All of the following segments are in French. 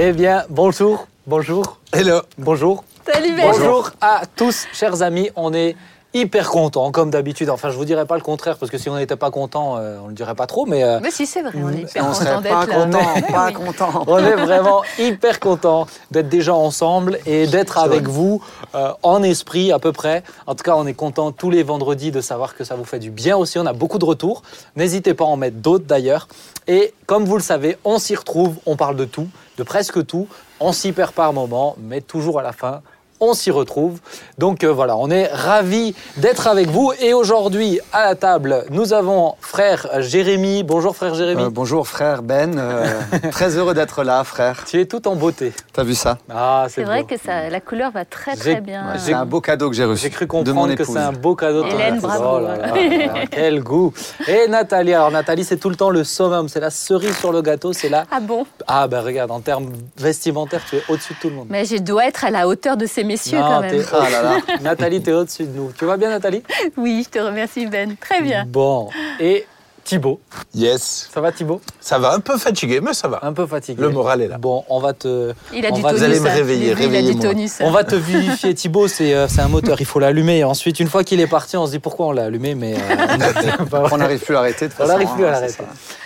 Eh bien, bonjour, bonjour, Hello. bonjour. Salut Ben. Bonjour à tous, chers amis. On est hyper contents, comme d'habitude. Enfin, je vous dirais pas le contraire, parce que si on n'était pas content, euh, on le dirait pas trop, mais euh, Mais si, c'est vrai, on est hyper on content serait pas là. content, pas oui. content. on est vraiment hyper contents d'être déjà ensemble et d'être avec vous euh, en esprit à peu près. En tout cas, on est contents tous les vendredis de savoir que ça vous fait du bien aussi. On a beaucoup de retours. N'hésitez pas à en mettre d'autres d'ailleurs. Et comme vous le savez, on s'y retrouve, on parle de tout, de presque tout. On s'y perd par moment, mais toujours à la fin. On s'y retrouve. Donc euh, voilà, on est ravis d'être avec vous. Et aujourd'hui, à la table, nous avons frère Jérémy. Bonjour frère Jérémy. Euh, bonjour frère Ben, Euh, très heureux d'être là frère. Tu es tout en beauté. T'as vu ça Ah, c'est vrai beau. que ça, la couleur va très très bien. Ouais, C'est un beau cadeau que j'ai reçu J'ai cru de mon comprendre que c'est un beau cadeau. de Hélène, bravo. Oh là là là, quel goût. Et Nathalie, alors Nathalie, c'est tout le temps le summum, c'est la cerise sur le gâteau, c'est là. Ah bon? Ah ben regarde, en termes vestimentaires, tu es au-dessus de tout le monde. Mais je dois être à la hauteur de ces messieurs Non, quand même. Ah là là. Nathalie, t'es au-dessus de nous. Tu vas bien Nathalie? Oui, je te remercie Ben. Très bien. Bon. Et Thibaut, Yes. ça va Thibaut? Ça va un peu fatigué, mais ça va. Un peu fatigué. Le moral est là. Bon, on va te, Il a On du va- tonus. Vous allez me hein. réveiller, du réveillez-moi. tonus. on va te vivifier Thibaut, c'est euh, c'est un moteur, il faut l'allumer. Ensuite, une fois qu'il est parti, on se dit pourquoi on l'a allumé, mais euh, On n'arrive plus à l'arrêter de toute On façon, n'arrive plus à hein, l'arrêter.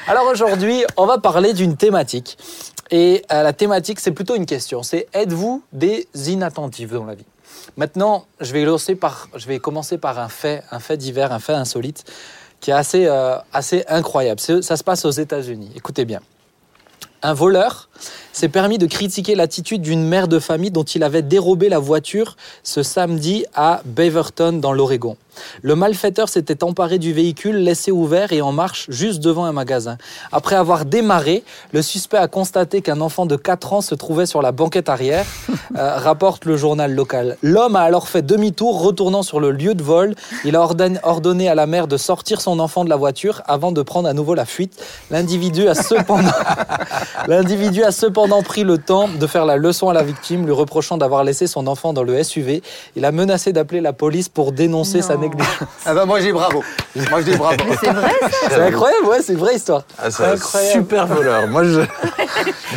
Alors aujourd'hui, on va parler d'une thématique. Et euh, la thématique, c'est plutôt une question. C'est êtes-vous des inattentifs dans la vie? Maintenant, je vais, commencer par un fait, un fait divers, un fait insolite, qui est assez, euh, assez incroyable. Ça se passe aux États-Unis. Écoutez bien. Un voleur s'est permis de critiquer l'attitude d'une mère de famille dont il avait dérobé la voiture ce samedi à Beaverton dans l'Oregon. Le malfaiteur s'était emparé du véhicule laissé ouvert et en marche juste devant un magasin. Après avoir démarré, le suspect a constaté qu'un enfant de 4 ans se trouvait sur la banquette arrière, euh, rapporte le journal local. L'homme a alors fait demi-tour, retournant sur le lieu de vol. Il a ordonné, ordonné à la mère de sortir son enfant de la voiture avant de prendre à nouveau la fuite. L'individu a cependant L'individu a cependant pris le temps de faire la leçon à la victime, lui reprochant d'avoir laissé son enfant dans le SUV. Il a menacé d'appeler la police pour dénoncer sa négligence. Ah bah moi je dis bravo. Moi je dis bravo. C'est vrai C'est incroyable, ouais, c'est une vraie histoire. Ah, c'est un Incroyable. super voleur. Moi, je.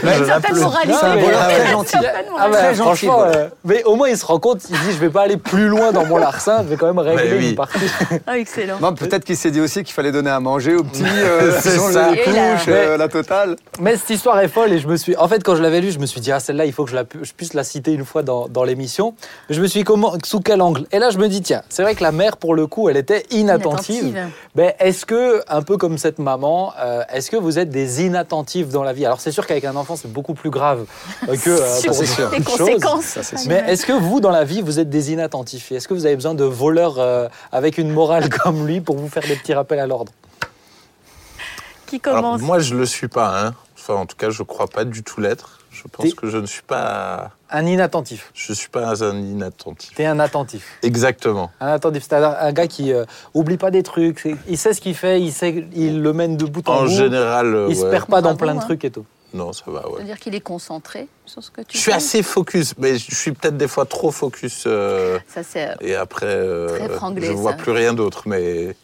Je certaine moralité. C'est un voleur Ah très gentil. Ah bah, Très gentil, franchement, voilà. euh, mais au moins il se rend compte, il dit je vais pas aller plus loin dans mon larcin, je vais quand même régler oui. une partie. Ah, excellent. Bon, peut-être qu'il s'est dit aussi qu'il fallait donner à manger aux petits, euh, C'est changer ça. les couches, euh, la totale. Mais cette histoire est folle et je me suis. En fait, quand je l'avais lue, je me suis dit, ah, celle-là, il faut que je, la pu- je puisse la citer une fois dans, dans l'émission. Mais je me suis dit, comment, sous quel angle? Et là, je me dis, tiens, c'est vrai que la mère, pour le coup, elle était inattentive. Inattentive. Ben, est-ce que, un peu comme cette maman, euh, est-ce que vous êtes des inattentifs dans la vie? Alors, c'est sûr qu'avec un enfant, c'est beaucoup plus grave euh, que euh, pour sûr. les conséquences. Ça. Mais est-ce que vous, dans la vie, vous êtes des inattentifs? Est-ce que vous avez besoin de voleurs euh, avec une morale comme lui pour vous faire des petits rappels à l'ordre? Qui Alors, commence moi, je le suis pas. Hein. Enfin, en tout cas, je crois pas du tout l'être. Je pense que je ne suis pas. Un inattentif. Je suis pas un inattentif. T'es un attentif. Exactement. Un attentif, c'est un, gars qui euh, oublie pas des trucs. Il sait ce qu'il fait, il sait, il le mène de bout en, En bout. général, euh, il se ouais. perd pas dans plein de hein. trucs et tout. Non, ça va. Ouais. C'est-à-dire qu'il est concentré sur ce que tu Je suis fais. assez focus, mais je suis peut-être des fois trop focus. euh, Ça, c'est. et après, euh, Très franglais, je vois ça. plus rien d'autre. Mais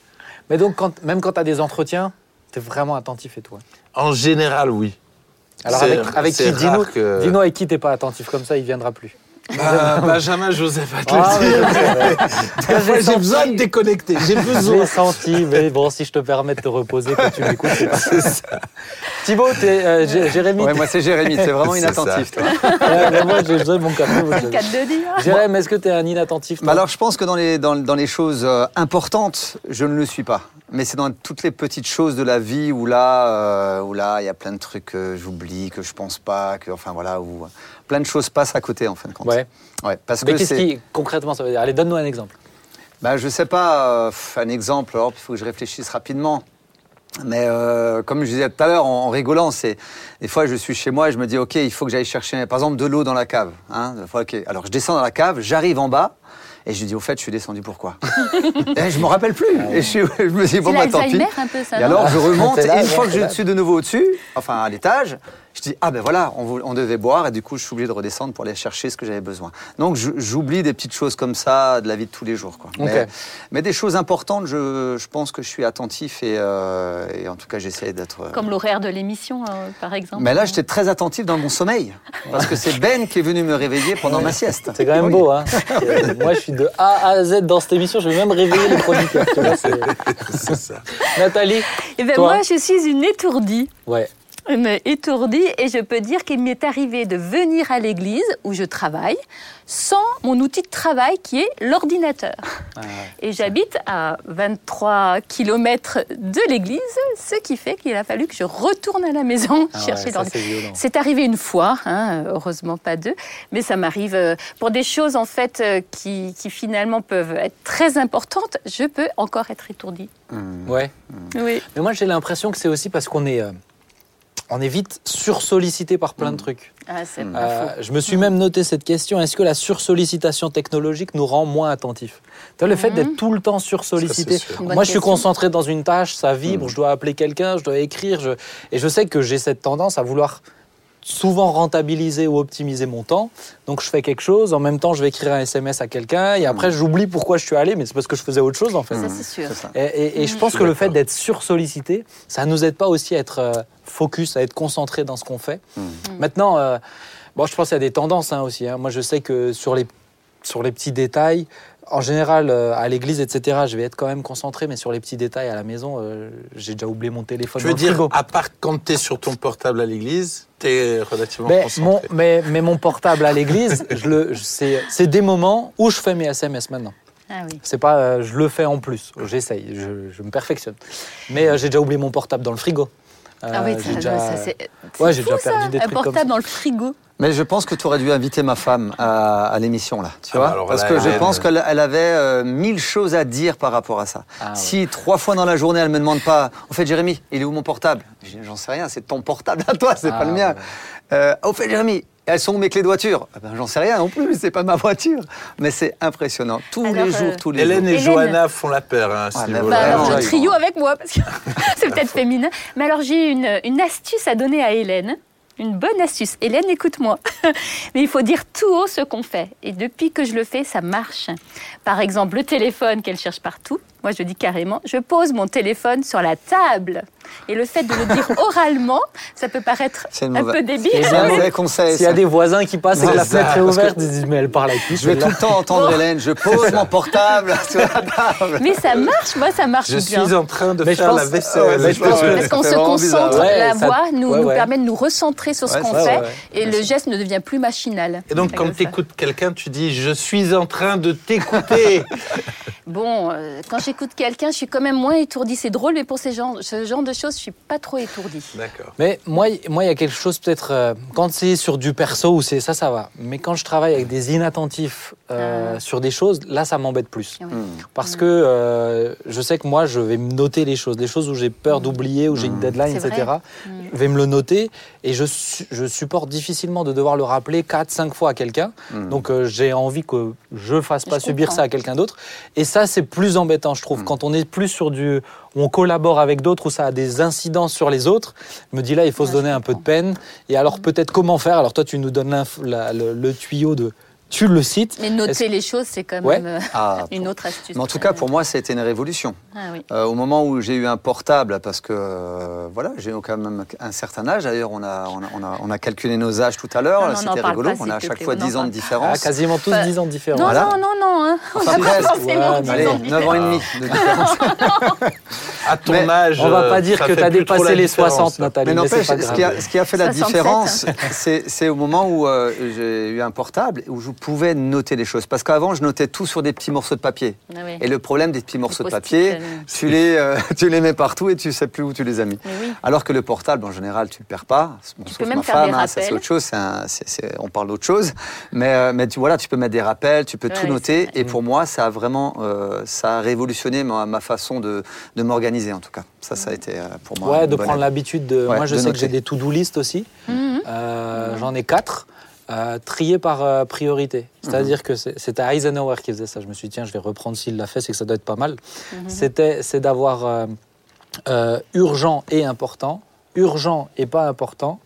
Mais donc, quand, même quand tu as des entretiens, t'es vraiment attentif et toi. En général, oui. Alors, avec, avec qui Dis-nous que- dis-nous avec qui t'es pas attentif, comme ça il viendra plus. Bah, Benjamin Joseph Ah, ouais. J'ai J'ai besoin de déconnecter. J'ai Je besoin. l'ai senti, mais bon, si je te permets de te reposer quand tu m'écoutes, c'est pas Thibaut, t'es, euh, Jé- Jérémy, Ouais, moi c'est Jérémy, c'est vraiment inattentif. toi. ouais, mais moi j'ai besoin de mon café. dire. Jérémy, est-ce que tu es un inattentif toi? Bah alors je pense que dans les, dans, dans les choses euh, importantes, je ne le suis pas. Mais c'est dans toutes les petites choses de la vie où là, euh, où là, il y a plein de trucs que j'oublie, que je pense pas, que enfin voilà, où euh, plein de choses passent à côté en fin de compte. Ouais. Ouais, parce Mais que qu'est-ce qui, concrètement, ça veut dire? Allez, donne-nous un exemple. bah je sais pas, euh, un exemple. Alors il faut que je réfléchisse rapidement. Mais euh, comme je disais tout à l'heure, en, en rigolant, c'est des fois je suis chez moi et je me dis ok, il faut que j'aille chercher par exemple de l'eau dans la cave. Hein, Des fois, ok. Alors je descends dans la cave, j'arrive en bas. Et je dis, au fait, je suis descendu pourquoi? Et je me rappelle plus. Et je, suis- je me dis, bon, bah tant pis. l'Alzheimer un peu ça. Et alors, je remonte, et une fois que je suis de nouveau au-dessus, enfin à l'étage, je dis ah ben voilà, on, devait boire et du coup je suis obligé de redescendre pour aller chercher ce que j'avais besoin. Donc j'oublie des petites choses comme ça de la vie de tous les jours. Quoi. Mais, des choses importantes, je, je pense que je suis attentif et, euh, et en tout cas j'essaie d'être. euh, Comme l'horaire de l'émission, euh, par exemple. Mais là j'étais très attentif dans mon sommeil parce que c'est Ben qui est venu me réveiller pendant ma sieste. C'est quand même Oui. beau, hein. Moi, je suis de A à Z dans cette émission. Je vais même réveiller les vois, c'est- ça. Nathalie Eh ben, Toi moi, je suis une étourdie. Ouais. Étourdie et je peux dire qu'il m'est arrivé de venir à l'église où je travaille sans mon outil de travail qui est l'ordinateur. Ah, ouais. Et j'habite à 23 km de l'église, ce qui fait qu'il a fallu que je retourne à la maison Ah ouais, chercher ça, l'ordinateur. c'est arrivé une fois, hein, heureusement pas deux, mais ça m'arrive euh, pour des choses en fait euh, qui, qui finalement peuvent être très importantes. Je peux encore être étourdie. Hmm. Ouais. Oui. Mais moi, j'ai l'impression que c'est aussi parce qu'on est, euh, on est vite sursollicité par plein de trucs. Ah, Mm. Euh, je me suis même noté cette question est-ce que la sursollicitation technologique nous rend moins attentifs Le fait d'être tout le temps sursollicité. Moi, je suis question. concentré dans une tâche, ça vibre, je dois appeler quelqu'un, je dois écrire. je- Et je sais que j'ai cette tendance à vouloir souvent rentabiliser ou optimiser mon temps. Donc, je fais quelque chose, en même temps, je vais écrire un SMS à quelqu'un, et après, j'oublie pourquoi je suis allé, mais c'est parce que je faisais autre chose, en fait. Ça, c'est sûr. Ça. Et, je Mhm. pense Je que le fait d'être sursollicité, ça nous aide pas aussi à être euh, focus, à être concentré dans ce qu'on fait. Maintenant, euh, bon, je pense qu'il y a des tendances hein, aussi. hein. Moi, je sais que sur les, sur les petits détails, en général, euh, à l'église, etc., je vais être quand même concentré, mais sur les petits détails à la maison, euh, j'ai déjà oublié mon téléphone. Je veux dans le dire, frigo. à part quand tu es sur ton portable à l'église, tu es relativement mais concentré. mon, mais, mais mon portable à l'église, je le- je- c'est c'est des moments où je fais mes SMS maintenant. Ah oui. C'est pas, euh, je le fais en plus. J'essaye, je, je me perfectionne. Mais euh, j'ai déjà oublié mon portable dans le frigo. Euh, Ah oui, j'ai ça, déjà- ça, c'est Ouais, c'est j'ai fou, déjà perdu ça, des un trucs comme portable ça. dans le frigo. Mais je pense que tu aurais dû inviter ma femme à, à l'émission, là. Tu Ah vois bah alors Parce là, que je elle- pense qu'elle elle avait euh, mille choses à dire par rapport à ça. Ah ouais. Si trois fois dans la journée, elle me demande pas Au fait, Jérémy, il est où mon portable? J'en sais rien, c'est ton portable à toi, c'est Ah pas le mien. ouais. Euh, Au fait, Jérémy, elles sont où mes clés de voiture? Ah ben, J'en sais rien non plus, c'est pas ma voiture. Mais c'est impressionnant. Tous Alors, les jours, euh, tous les Hélène et Hélène. Johanna font la paire hein, à ce Ah. Bah, alors, le ils trio avec moi, parce que c'est peut-être féminin. Mais alors, j'ai une, une astuce à donner à Hélène. Une bonne astuce. Hélène, écoute-moi. Mais il faut dire tout haut ce qu'on fait. Et depuis que je le fais, ça marche. Par exemple, le téléphone qu'elle cherche partout. Moi, je dis carrément, je pose mon téléphone sur la table. Et le fait de le dire oralement, ça peut paraître un mauvaise- peu débile. C'est un mauvais conseil. S'il y a des voisins qui passent et que la fenêtre est ouverte, ils se disent mais elle parle à qui Je vais tout le temps entendre Hélène, je pose mon portable sur la table. Mais ça marche, moi, ça marche Je bien. suis en train de Mais je faire pense- la vaisselle. mais je pense que- Parce qu'on se concentre, Ouais, la voix nous, ouais, nous ouais. permet de nous recentrer sur ce Ouais, qu'on fait ouais, et le geste ne devient plus machinal. Et donc, quand tu écoutes quelqu'un, tu dis Je suis en train de t'écouter. Bon, euh, quand j'écoute quelqu'un, je suis quand même moins étourdie. C'est drôle, mais pour ces gens, ce genre de choses, je suis pas trop étourdie. D'accord. Mais moi, moi, il y a quelque chose peut-être euh, quand c'est sur du perso ou c'est ça, ça va. Mais quand je travaille avec des inattentifs euh, Ah. sur des choses, là, ça m'embête plus. Oui. Hmm. Parce que euh, je sais que moi, je vais me noter les choses, les choses où j'ai peur d'oublier, où j'ai une deadline, C'est etc. Je vais me le noter et je, su- je supporte difficilement de devoir le rappeler 4-5 fois à quelqu'un. Hmm. Donc euh, j'ai envie que je fasse pas Je subir comprends. ça à quelqu'un d'autre. Et ça, c'est plus embêtant, je trouve. Mm. Quand on est plus sur du. où on collabore avec d'autres, où ça a des incidences sur les autres, je me dis là, il faut Ouais, se donner un peu de peine. Et alors, peut-être comment faire? Alors, toi, tu nous donnes l'inf- la- le, le tuyau de. Tu le cites. Mais noter les choses, c'est quand même euh, Ah, une autre astuce. Mais en tout cas, pour moi, a été une révolution. Ah oui. Euh, au moment où j'ai eu un portable, parce que euh, voilà, j'ai quand même un certain âge. D'ailleurs, on a, on, a, on, a, on a calculé nos âges tout à l'heure. C'était rigolo. pas, on a à chaque fois on n'en 10 ans de pas. Ah, différence. quasiment tous Enfin, 10 ans de différence. Non, Voilà. non, non, non. Hein. On Enfin, n'a pas presque. forcément Ouais, 10 Allez, ans de 9 ans et demi de différence. À ton Mais âge. On va pas dire que tu as dépassé les différence, 60, là. Nathalie. Mais n'empêche, ce qui, a, a fait la 67. différence, c'est au moment où j'ai eu un portable où je pouvais noter les choses. Parce qu'avant, je notais tout sur des petits morceaux de papier. Ah oui. Et le problème des petits morceaux de papier, tu les, euh, tu les mets partout et tu sais plus où tu les as mis. Oui. Alors que le portable, en général, tu le perds pas. Bon, Tu sauf peux même ma faire femme, des hein, ça, c'est autre chose. on parle d'autre chose. Mais, euh, mais tu, voilà, tu peux mettre des rappels, tu peux Ouais, tout noter. Et pour moi, ça a vraiment euh, ça a révolutionné ma, ma façon de, de m'organiser, en tout cas. Ça, ça a été pour moi. Ouais, de prendre l'habitude de. Ouais, moi, je de sais que j'ai des to-do list aussi. Mhm. Euh, J'en ai quatre. Euh, triés par euh, priorité. C'est-à-dire que c'est- c'était Eisenhower qui faisait ça. Je me suis dit, tiens, je vais reprendre s'il l'a fait, c'est que ça doit être pas mal. Mhm. C'était C'est d'avoir euh, euh, urgent et important, urgent et pas important,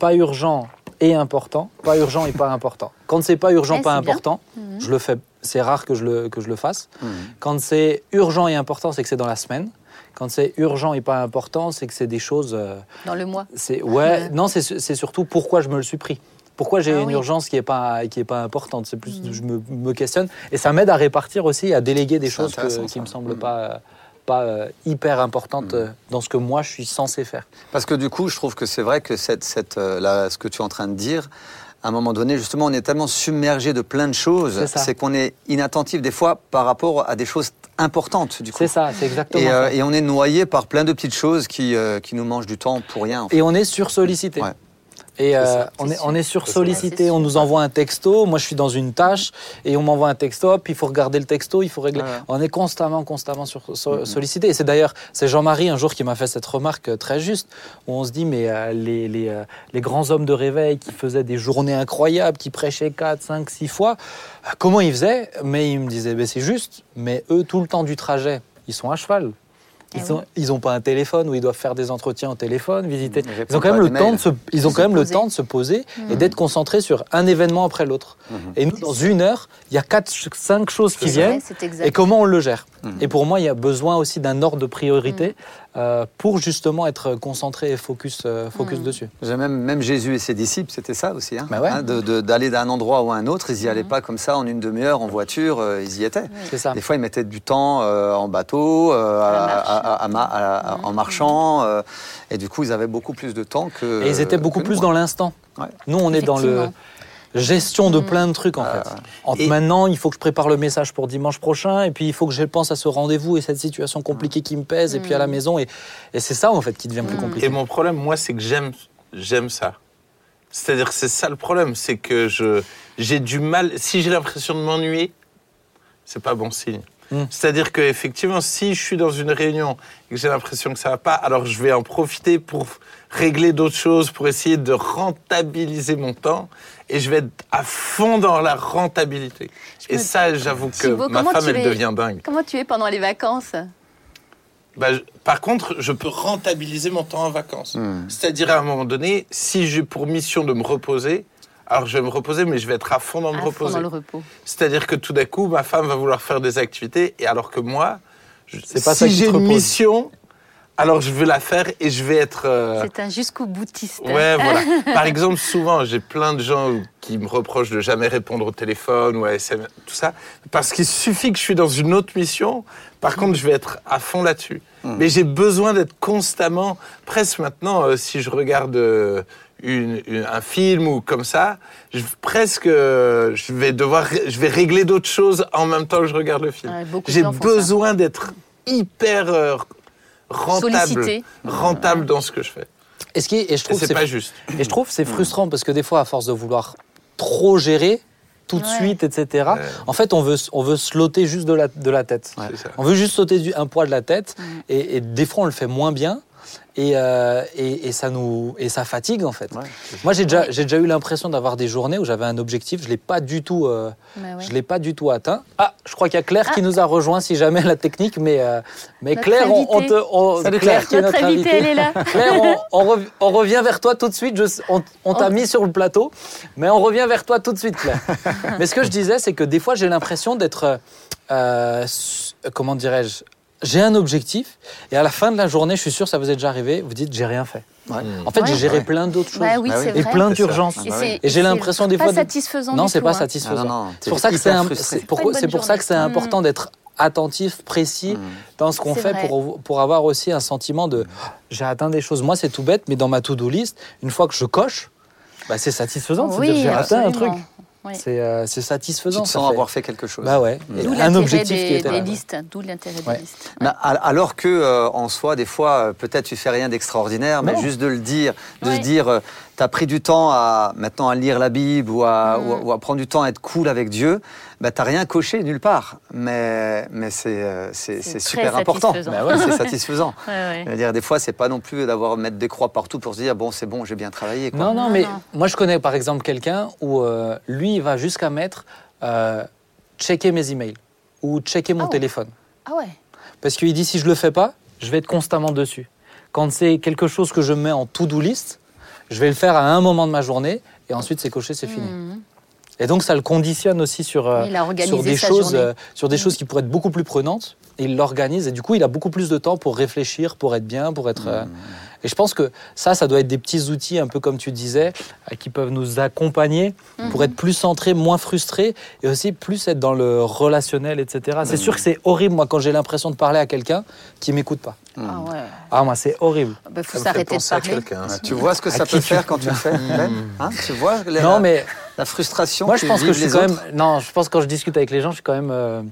pas urgent et important, pas urgent et pas important. Quand c'est pas urgent, Ouais, pas important, Mhm. je le fais. C'est rare que je le, que je le fasse. Mhm. Quand c'est urgent et important, c'est que c'est dans la semaine. Quand c'est urgent et pas important, c'est que c'est des choses. euh, Dans le mois. c'est ouais. Non, c'est c'est surtout pourquoi je me le suis pris. Pourquoi j'ai Ah une oui. urgence qui est pas qui est pas importante? C'est plus Mhm. je me, me questionne et ça m'aide à répartir aussi, à déléguer des choses que- qui me ça. semblent Mhm. pas pas euh, hyper importantes euh, dans ce que moi je suis censé faire. Parce que du coup, je trouve que c'est vrai que cette, cette, euh, là, ce que tu es en train de dire, à un moment donné, justement, on est tellement submergé de plein de choses, C'est qu'on est inattentif des fois par rapport à des choses importantes, du coup. C'est ça, c'est exactement Et, ça. et on est noyé par plein de petites choses qui, euh, qui nous mangent du temps pour rien. en fait. Et on est sursollicité. Ouais. Et euh, on, est, on est Ouais, sursollicité, c'est on nous envoie un texto, moi je suis dans une tâche et on m'envoie un texto, puis il faut regarder le texto, il faut régler. Ouais. On est constamment, constamment sur, so- Mhm. sollicité. Et c'est d'ailleurs, c'est Jean-Marie un jour qui m'a fait cette remarque euh, très juste, où on se dit, mais euh, les, les, euh, les grands hommes de réveil qui faisaient des journées incroyables, qui prêchaient 4, 5, 6 fois, euh, comment ils faisaient? Mais il me disait, ben, c'est juste, mais eux, tout le temps du trajet, ils sont à cheval. Ils Eh n'ont ils ont pas un téléphone où ils doivent faire des entretiens au téléphone, visiter. Ils Ils ont quand même le temps de se, ils ont quand même le poser. temps de se poser et Mhm. d'être concentrés sur un événement après l'autre. Mhm. Et nous, dans une heure, il y a quatre, cinq choses qui C'est viennent. vrai, c'est exact. Et comment on le gère. Et pour moi, il y a besoin aussi d'un ordre de priorité. Euh, pour justement être concentré et focus, euh, focus Mhm. dessus. Même, même Jésus et ses disciples, c'était ça aussi. Hein, Bah ouais. Hein, D'aller d'un endroit ou à un autre, ils n'y allaient Mhm. pas comme ça en une demi-heure, en voiture, euh, ils y étaient. Oui. C'est ça. Des fois, ils mettaient du temps euh, en bateau, euh, À la à- marche. à- à- à ma- à- à- en marchant. euh, et du coup, ils avaient beaucoup plus de temps que. Et ils étaient beaucoup plus nous, dans hein. l'instant. Ouais. Nous, on est dans le. Gestion de Mm. plein de trucs en Ah, fait. Entre Et- maintenant, il faut que je prépare le message pour dimanche prochain, et puis il faut que je pense à ce rendez-vous et cette situation compliquée qui me pèse, et puis à la Mm. maison, et, et c'est ça en fait qui devient plus Mm. compliqué. Et mon problème, moi, c'est que j'aime, j'aime ça. C'est-à-dire que c'est ça le problème, c'est que je, j'ai du mal. Si j'ai l'impression de m'ennuyer, c'est pas bon signe. Mm. C'est-à-dire que effectivement, si je suis dans une réunion et que j'ai l'impression que ça va pas, alors je vais en profiter pour régler d'autres choses, pour essayer de rentabiliser mon temps, et je vais être à fond dans la rentabilité. Je Et ça, j'avoue que Thibaut, ma femme, elle es- devient dingue. Comment tu es pendant les vacances? Bah, je- par contre, je peux rentabiliser mon temps en vacances. Hmm. C'est-à-dire, à un moment donné, si j'ai pour mission de me reposer, alors je vais me reposer, mais je vais être à fond dans me À fond reposer. dans le repos. C'est-à-dire que tout d'un coup, ma femme va vouloir faire des activités, et alors que moi, je- C'est pas ça si qui j'ai te une repose. mission, alors je vais la faire et je vais être... euh, C'est un jusqu'au boutiste. Ouais, voilà. Par exemple, souvent, j'ai plein de gens qui me reprochent de jamais répondre au téléphone ou à SMS, tout ça, parce qu'il suffit que je suis dans une autre mission. Par contre, je vais être à fond là-dessus. Mais j'ai besoin d'être constamment, presque maintenant, euh, si je regarde euh, une- une- un film ou comme ça, je, presque, je vais devoir, je vais régler d'autres choses en même temps que je regarde le film. Ouais, j'ai besoin d'être hyper euh, rentable, Sollicité. rentable dans ce que je fais. Et, ce qui et je trouve c'est pas juste. Et je trouve que c'est frustrant parce que des fois, à force de vouloir trop gérer, tout de Ouais. suite, etc., Ouais. en fait, on veut, on veut se loter juste de la, de la tête. Ouais. On veut juste sauter du, un poids de la tête. Mm. Et, et des fois, on le fait moins bien. Et, euh, et, et ça nous, et ça fatigue, en fait. Ouais. Moi, j'ai déjà, j'ai déjà eu l'impression d'avoir des journées où j'avais un objectif. Je ne l'ai pas du tout... euh, Bah ouais. Je l'ai pas du tout atteint. Ah, je crois qu'il y a Claire qui Ah. nous a rejoint, si jamais la technique, mais, euh, mais Notre Claire, on, te, on- Claire, Claire. qui est Notre notre invitée, invitée. elle est là. Claire, on, on rev- on revient vers toi tout de suite. Je- on on t'a On- mis sur le plateau, mais on revient vers toi tout de suite, Claire. mais ce que je disais, c'est que des fois, j'ai l'impression d'être, euh, comment dirais-je, j'ai un objectif, et à la fin de la journée, je suis sûr, ça vous est déjà arrivé, vous dites, j'ai rien fait. Ouais. En fait, Ouais. j'ai géré Ouais. plein d'autres choses. Bah oui, Bah Et vrai. plein d'urgences. Ah Et, bah. Et j'ai l'impression des pas fois de- satisfaisant Non, du c'est pas hein. satisfaisant. Non, non, C'est pour ça que c'est un- pour- Pas une bonne c'est pour ça que c'est journée. important d'être attentif, précis Mm. dans ce qu'on fait vrai. pour, pour avoir aussi un sentiment de j'ai atteint des choses. Moi, c'est tout bête, mais dans ma to-do list, une fois que je coche, bah, c'est satisfaisant. Oui, C'est-à-dire j'ai atteint un truc. Absolument. Oui. C'est euh, c'est Tu satisfaisant. te ça sens fait- avoir fait quelque chose. Bah ouais. Mm. D'où un l'intérêt objectif qui des, était des listes. D'où l'intérêt Ouais. des listes. Al- alors que euh, en soi, des fois, euh, peut-être tu fais rien d'extraordinaire, mais Non. juste de le dire, de Ouais. se dire, tu as pris du temps à maintenant à lire la Bible ou à, Mm. ou à- ou à prendre du temps à être cool avec Dieu, bah, tu rien coché nulle part. Mais, mais c'est euh, c'est- C'est c'est très super important. Bah ouais, c'est satisfaisant. Ouais, ouais. Je veux dire, des fois, c'est pas non plus d'avoir mettre des croix partout pour se dire, bon, c'est bon, j'ai bien travaillé. quoi. Non, non, Non, mais non. moi, je connais par exemple quelqu'un où euh, lui, il va jusqu'à mettre euh, checker mes emails ou checker mon Oh. téléphone. Ah ouais. Parce qu'il dit si je le fais pas, je vais être constamment dessus. Quand c'est quelque chose que je mets en to-do list, je vais le faire à un moment de ma journée et ensuite c'est coché, c'est fini. Mhm. Et donc ça le conditionne aussi sur, euh, sur des choses, euh, sur des Mm. choses qui pourraient être beaucoup plus prenantes. Et il l'organise et du coup il a beaucoup plus de temps pour réfléchir, pour être bien, pour être. euh, Et je pense que ça, ça doit être des petits outils, un peu comme tu disais, euh, qui peuvent nous accompagner Mhm. pour être plus centré, moins frustré, et aussi plus être dans le relationnel, etc. C'est sûr que c'est horrible, moi, quand j'ai l'impression de parler à quelqu'un qui m'écoute pas. Ah ouais. Ah, moi, c'est horrible. Il faut Ça me fait s'arrêter de à parler. Ah, Tu vois ce que ça peut tu- faire quand tu le fais Hein Tu vois la, Non, mais la frustration moi, je pense que je suis les quand même. Non, je pense que quand je discute avec les gens, je suis quand même. euh,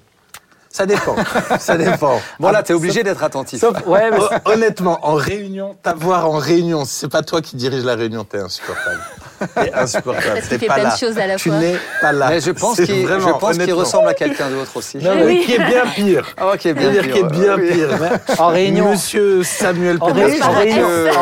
Ça dépend. ça dépend. Bon, là, t'es obligé d'être attentif. Sauf, ouais, mais Hon- Honnêtement, en réunion, t'avoir en réunion, si c'est pas toi qui dirige la réunion, t'es insupportable. T'es insupportable. Parce qu'il fait plein là. de choses à la Tu fois. n'es pas là. Mais je pense qu'il honnêtement. ressemble à quelqu'un d'autre aussi. Non, Mais mais- qui est bien pire. Ah, ok, bien C'est-à-dire pire. qui est bien Oui. pire. en réunion, Monsieur Samuel en, en réunion,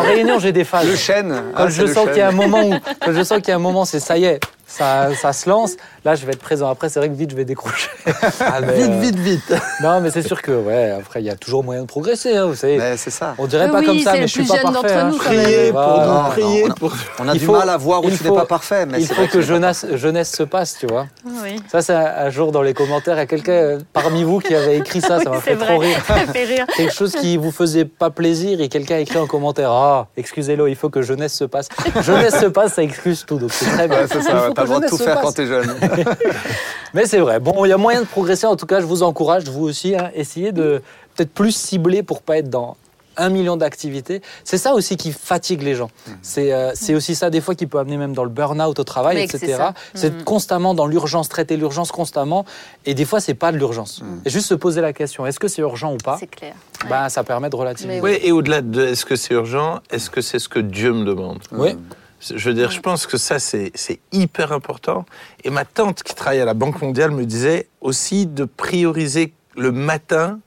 réunion, j'ai des phases. Le chêne. Quand ah, je le sens qu'il y a un moment où, quand je sens qu'il y a un moment, c'est ça y est, ça, ça se lance. Là, je vais être présent. Après, c'est vrai que vite, je vais décrocher. Ah, Mais, vite, euh, vite, vite. Non, mais c'est sûr que, ouais, après, il y a toujours moyen de progresser, hein, vous savez. Mais c'est ça. On dirait Mais pas oui, comme ça, c'est mais je suis pas parfait. hein. nous, Priez pour nous, Non, priez non, pour On a Il du faut- mal à voir où tu n'es pas parfait. Mais Il c'est faut que jeunesse, jeunesse se passe, tu vois. Oui. Ça, c'est un, jour dans les commentaires, il y a quelqu'un euh, parmi vous qui avait écrit ça, ça m'a fait c'est trop rire. Ça fait rire. Quelque chose qui vous faisait pas plaisir et quelqu'un a écrit en commentaire Ah, excusez-le, il faut que jeunesse se passe. Jeunesse se passe, ça excuse tout, donc c'est très bien. Le droit de tout faire passe. quand t'es jeune. Mais c'est vrai. Bon, il y a moyen de progresser. En tout cas, je vous encourage, vous aussi, hein, essayez de peut-être plus cibler pour pas être dans un million d'activités. C'est ça aussi qui fatigue les gens. C'est euh, c'est aussi ça des fois qui peut amener même dans le burn-out au travail, Mais etc. C'est Mhm. constamment dans l'urgence, traiter l'urgence constamment. Et des fois, c'est pas de l'urgence. Et juste se poser la question est-ce que c'est urgent ou pas? C'est clair. bah, Ça permet de relativiser. Oui, et au-delà de est-ce que c'est urgent, est-ce que c'est ce que Dieu me demande? Oui. Je veux dire, je pense que ça, c'est hyper important. Et ma tante qui travaille à la Banque mondiale me disait aussi de prioriser le matin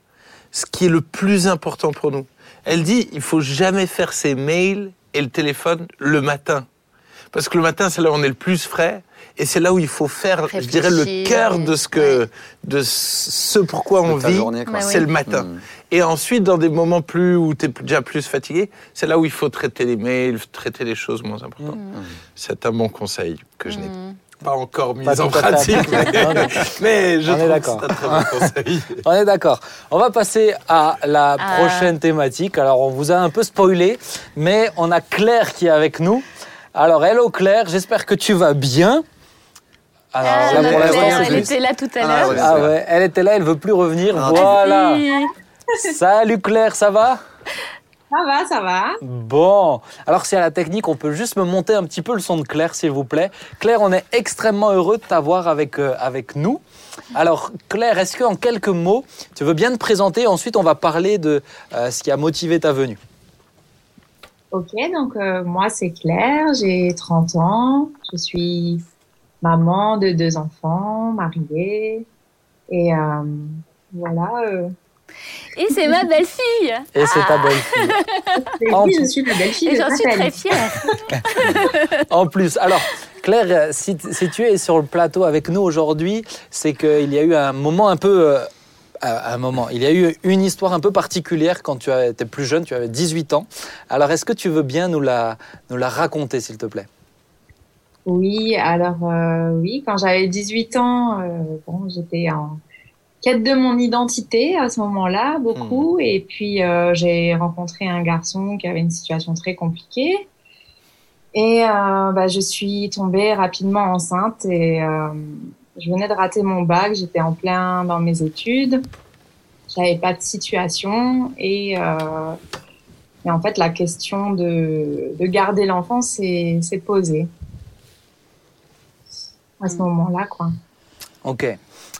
ce qui est le plus important pour nous. Elle dit, il faut jamais faire ses mails et le téléphone le matin. Parce que le matin, c'est là où on est le plus frais. Et c'est là où il faut faire, je dirais, le cœur de ce que, ouais. de ce pourquoi on vit. Bah c'est oui. le matin. Mm. Et ensuite, dans des moments plus où tu es déjà plus fatigué, c'est là où il faut traiter les mails, traiter les choses moins importantes. Mm. C'est un bon conseil que je n'ai Mm. pas encore mis Pas en pratique, mais. Non, mais- mais je On est que d'accord. c'est un très bon conseil. On est d'accord. On va passer à la Ah. prochaine thématique. Alors, on vous a un peu spoilé, mais on a Claire qui est avec nous. Alors, hello Claire, j'espère que tu vas bien. Alors, Ah, là, pour c'est elle juste- était là tout à Ah, l'heure. ouais. Ah ouais, elle était là, elle veut plus revenir. Ah, voilà. Salut Claire, ça va? Ça va, ça va. Bon. Alors, si à la technique, on peut juste me monter un petit peu le son de Claire, s'il vous plaît. Claire, on est extrêmement heureux de t'avoir avec, euh, avec nous. Alors, Claire, est-ce qu'en quelques mots, tu veux bien te présenter Ensuite, on va parler de euh, ce qui a motivé ta venue? Ok, donc euh, moi c'est Claire, j'ai 30 ans, je suis maman de deux enfants, mariée. Et euh, voilà. Euh, Et c'est ma belle-fille. Et c'est ta belle-fille. oui, plus- je suis la belle-fille Et j'en suis très fière. En plus, alors, Claire, si, si tu es sur le plateau avec nous aujourd'hui, c'est qu'il y a eu un moment un peu. euh, un moment. Il y a eu une histoire un peu particulière quand tu étais plus jeune, tu avais 18 ans. Alors, est-ce que tu veux bien nous la, nous la raconter, s'il te plaît? Oui, alors euh, oui, quand j'avais 18 ans, euh, bon, j'étais en quête de mon identité à ce moment-là, beaucoup. Et puis euh, j'ai rencontré un garçon qui avait une situation très compliquée. Et euh, bah, je suis tombée rapidement enceinte et euh, je venais de rater mon bac, j'étais en plein dans mes études. J'avais pas de situation et, euh, et en fait la question de, de garder l'enfant s'est s'est posée à ce Mm. moment-là, quoi. Ok.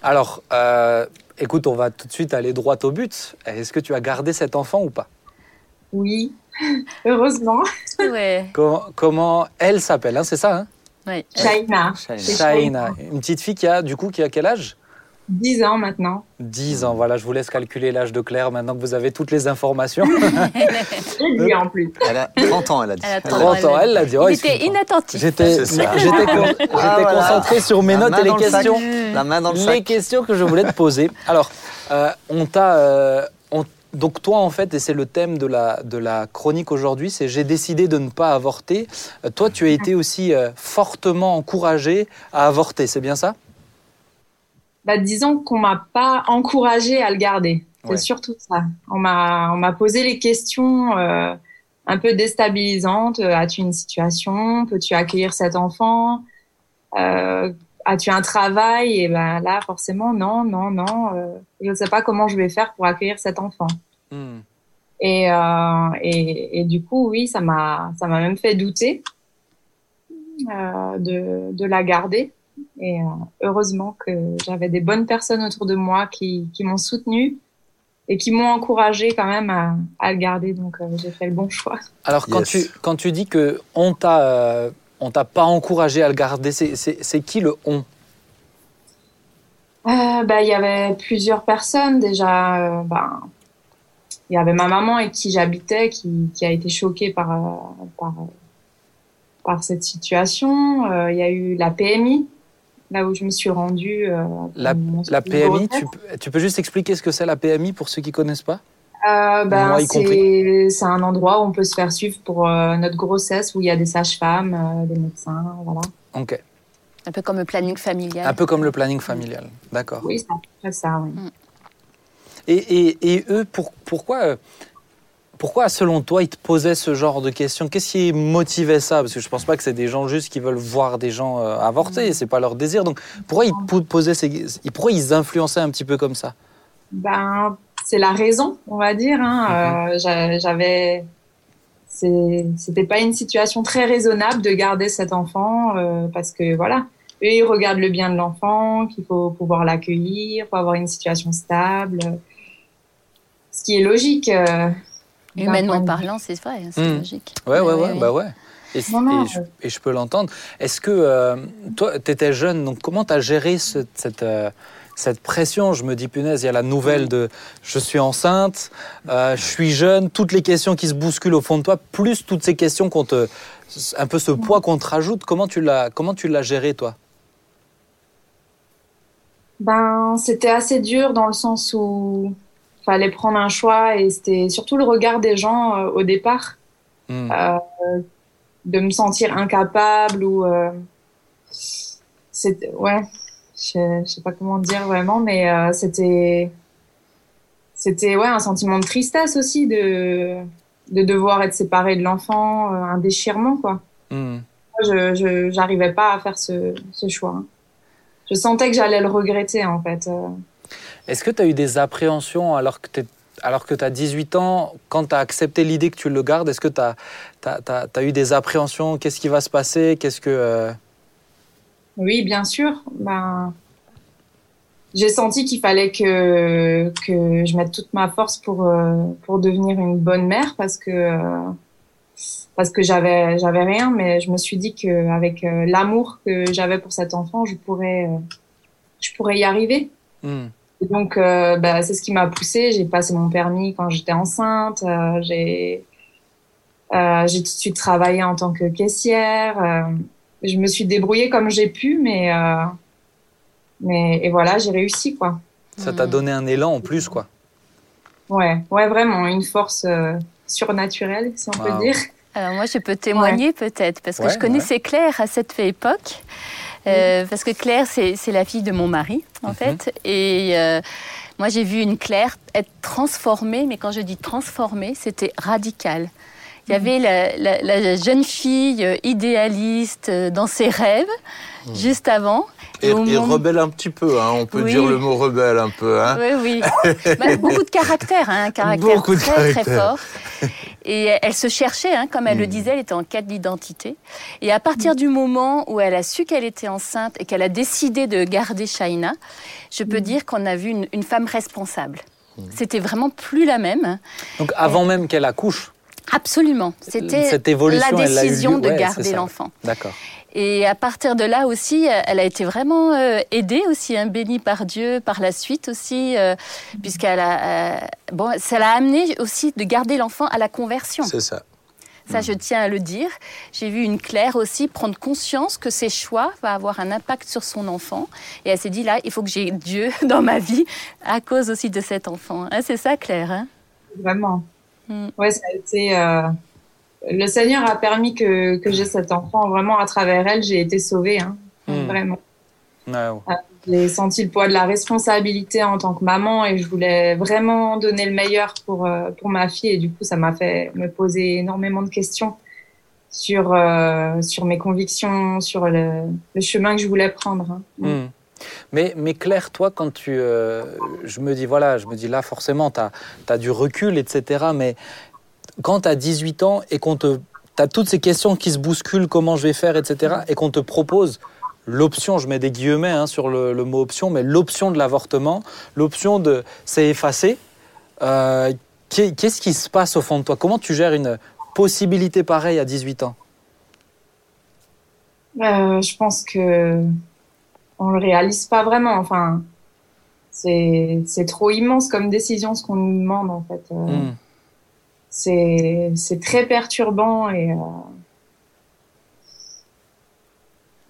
Alors, euh, écoute, on va tout de suite aller droit au but. Est-ce que tu as gardé cet enfant ou pas? Oui, heureusement. Ouais. comment, comment elle s'appelle hein, C'est ça, hein? Ouais. Shaina, Shaina. Une petite fille qui a, du coup, qui a quel âge? 10 ans maintenant. 10 ans. Voilà, je vous laisse calculer l'âge de Claire maintenant que vous avez toutes les informations. J'ai dit en plus. Elle a 30 ans, elle a dit. Elle a 30 ans, elle l'a dit. Oh. J'étais ça. j'étais con- Ah, voilà. concentré sur mes La notes et les questions. La main dans le Les sac. questions que je voulais te poser. Alors, euh, on t'a, euh, on- donc toi, en fait, et c'est le thème de la, de la chronique aujourd'hui, c'est j'ai décidé de ne pas avorter. Euh, toi, tu as été aussi euh, fortement encouragé à avorter, c'est bien ça? Bah, Disons qu'on m'a pas encouragé à le garder. C'est Ouais. surtout ça. On m'a on m'a posé les questions euh, un peu déstabilisantes. Euh, As-tu une situation? Peux-tu accueillir cet enfant? Euh, As-tu un travail? Et ben là, forcément, non, non, non. euh, je ne sais pas comment je vais faire pour accueillir cet enfant. Hmm. Et, euh, et, et du coup, oui, ça m'a, ça m'a même fait douter euh, de, de la garder. Et euh, heureusement que j'avais des bonnes personnes autour de moi qui, qui m'ont soutenue et qui m'ont encouragée quand même à, à le garder. Donc, euh, j'ai fait le bon choix. Alors, quand, Yes. tu, quand tu dis que on t'a, euh, on t'a pas encouragé à le garder, c'est, qui le on? Euh, bah, il y avait plusieurs personnes déjà. euh, ben, il y avait ma maman avec qui j'habitais qui, qui a été choquée par, euh, par, par cette situation. Euh, Il y a eu la PMI, là où je me suis rendue. euh, La, PMI, tu, peux- tu peux juste expliquer ce que c'est la PMI pour ceux qui connaissent pas? Euh, ben, Moi y c'est c'est un endroit où on peut se faire suivre pour euh, notre grossesse, où il y a des sages-femmes, euh, des médecins, voilà. Ok. Un peu comme le planning familial. Un peu comme le planning familial. D'accord. Oui, c'est à peu près ça, oui. Et, et, et eux, pour, pourquoi, euh, pourquoi, selon toi, ils te posaient ce genre de questions? Qu'est-ce qui motivait ça? Parce que je pense pas que c'est des gens juste qui veulent voir des gens euh, avorter, c'est pas leur désir. Donc, pourquoi ils te posaient ces, pourquoi ils influençaient un petit peu comme ça? Ben, c'est la raison, on va dire. Hein. Euh, j'a- J'avais, c'est- c'était pas une situation très raisonnable de garder cet enfant euh, parce que voilà, eux ils regardent le bien de l'enfant, qu'il faut pouvoir l'accueillir, faut avoir une situation stable, ce qui est logique. euh, Humainement parlant, c'est vrai, c'est Hmm. logique. Ouais, ouais, Oui, ouais, oui. bah ouais. Et, Non, non, et je, et je peux l'entendre. Est-ce que euh, toi, tu étais jeune, donc comment tu as géré ce- cette, euh, cette pression? Je me dis, punaise, il y a la nouvelle de je suis enceinte, euh, je suis jeune, toutes les questions qui se bousculent au fond de toi, plus toutes ces questions qu'on te. un peu ce poids qu'on te rajoute. Comment tu l'as, comment tu l'as géré, toi? Ben, c'était assez dur dans le sens où fallait prendre un choix et c'était surtout le regard des gens euh, au départ. Hmm. euh, de me sentir incapable ou euh, c'est ouais je, sais pas comment dire vraiment mais euh, c'était c'était ouais un sentiment de tristesse aussi de de devoir être séparé de l'enfant euh, un déchirement quoi Hmm. je j'arrivais pas à faire ce ce choix hein. je sentais que j'allais le regretter en fait euh. Est-ce que tu as eu des appréhensions alors que tu alors que tu as 18 ans, quand tu as accepté l'idée que tu le gardes, est-ce que tu as, eu des appréhensions? Qu'est-ce qui va se passer? Qu'est-ce que euh, Oui, bien sûr. Ben, j'ai senti qu'il fallait que, que je mette toute ma force pour, euh, pour devenir une bonne mère parce que, euh, parce que j'avais, rien, mais je me suis dit qu'avec l'amour que j'avais pour cet enfant, je pourrais, je pourrais y arriver. hmm. Et donc, euh, bah, c'est ce qui m'a poussée. J'ai passé mon permis quand j'étais enceinte. euh, j'ai, euh, j'ai tout de suite travaillé en tant que caissière. euh, je me suis débrouillée comme j'ai pu, mais, euh, mais et voilà, j'ai réussi quoi. Ça t'a Hmm. donné un élan en plus, quoi. Ouais, ouais, vraiment une force euh, surnaturelle, si on Wow. peut dire. Alors moi, je peux témoigner peut-être, parce que Ouais, je connaissais Claire à cette époque. Euh, Parce que Claire, c'est la fille de mon mari, en Mhm. fait. Et euh, moi, j'ai vu une Claire être transformée, mais quand je dis transformée, c'était radical. Il y avait la, la- la jeune fille euh, idéaliste euh, dans ses rêves, juste avant. Et, et moment- rebelle un petit peu, hein. on peut Oui. dire le mot rebelle un peu. Hein. Oui, oui. Bah, beaucoup de caractère, hein, un caractère Beaucoup de très, très caractère. fort. Et elle se cherchait, hein, comme elle le Mm. disait, elle était en quête d'identité. Et à partir du moment où elle a su qu'elle était enceinte et qu'elle a décidé de garder Shaina, je peux dire qu'on a vu une, une femme responsable. C'était vraiment plus la même. Donc, avant même qu'elle accouche, Absolument. C'était cette évolution, la décision de Ouais, garder l'enfant. D'accord. Et à partir de là aussi, euh, elle a été vraiment euh, aidée aussi, hein, bénie par Dieu par la suite aussi, euh, puisqu'elle a, euh, bon, ça l'a amené aussi de garder l'enfant à la conversion. C'est ça. Ça, je tiens à le dire. J'ai vu une Claire aussi prendre conscience que ses choix vont avoir un impact sur son enfant. Et elle s'est dit là, il faut que j'ai Dieu dans ma vie à cause aussi de cet enfant. Hein, c'est ça, Claire. hein? Vraiment. Mm. Ouais, ça a été. euh, Le Seigneur a permis que, que j'ai cet enfant. Vraiment, à travers elle, j'ai été sauvée. Hein. Mm. Vraiment. Ouais, ouais. J'ai senti le poids de la responsabilité en tant que maman et je voulais vraiment donner le meilleur pour, euh, pour ma fille. Et du coup, ça m'a fait me poser énormément de questions sur, euh, sur mes convictions, sur le, le chemin que je voulais prendre. hein. Hmm. Mais, Claire, toi, quand tu. euh, je me dis, voilà, je me dis là, forcément, tu as, du recul, etc. Mais quand tu as 18 ans et qu'on te. Tu as toutes ces questions qui se bousculent, comment je vais faire, etc. Et qu'on te propose l'option, je mets des guillemets hein, sur le, mot option, mais l'option de l'avortement, l'option de. C'est effacé. Euh, qu'est- Qu'est-ce qui se passe au fond de toi? Comment tu gères une possibilité pareille à 18 ans? Euh, je pense que on le réalise pas vraiment. Enfin, c'est c'est trop immense comme décision ce qu'on nous demande en fait. Hmm. C'est c'est très perturbant et euh,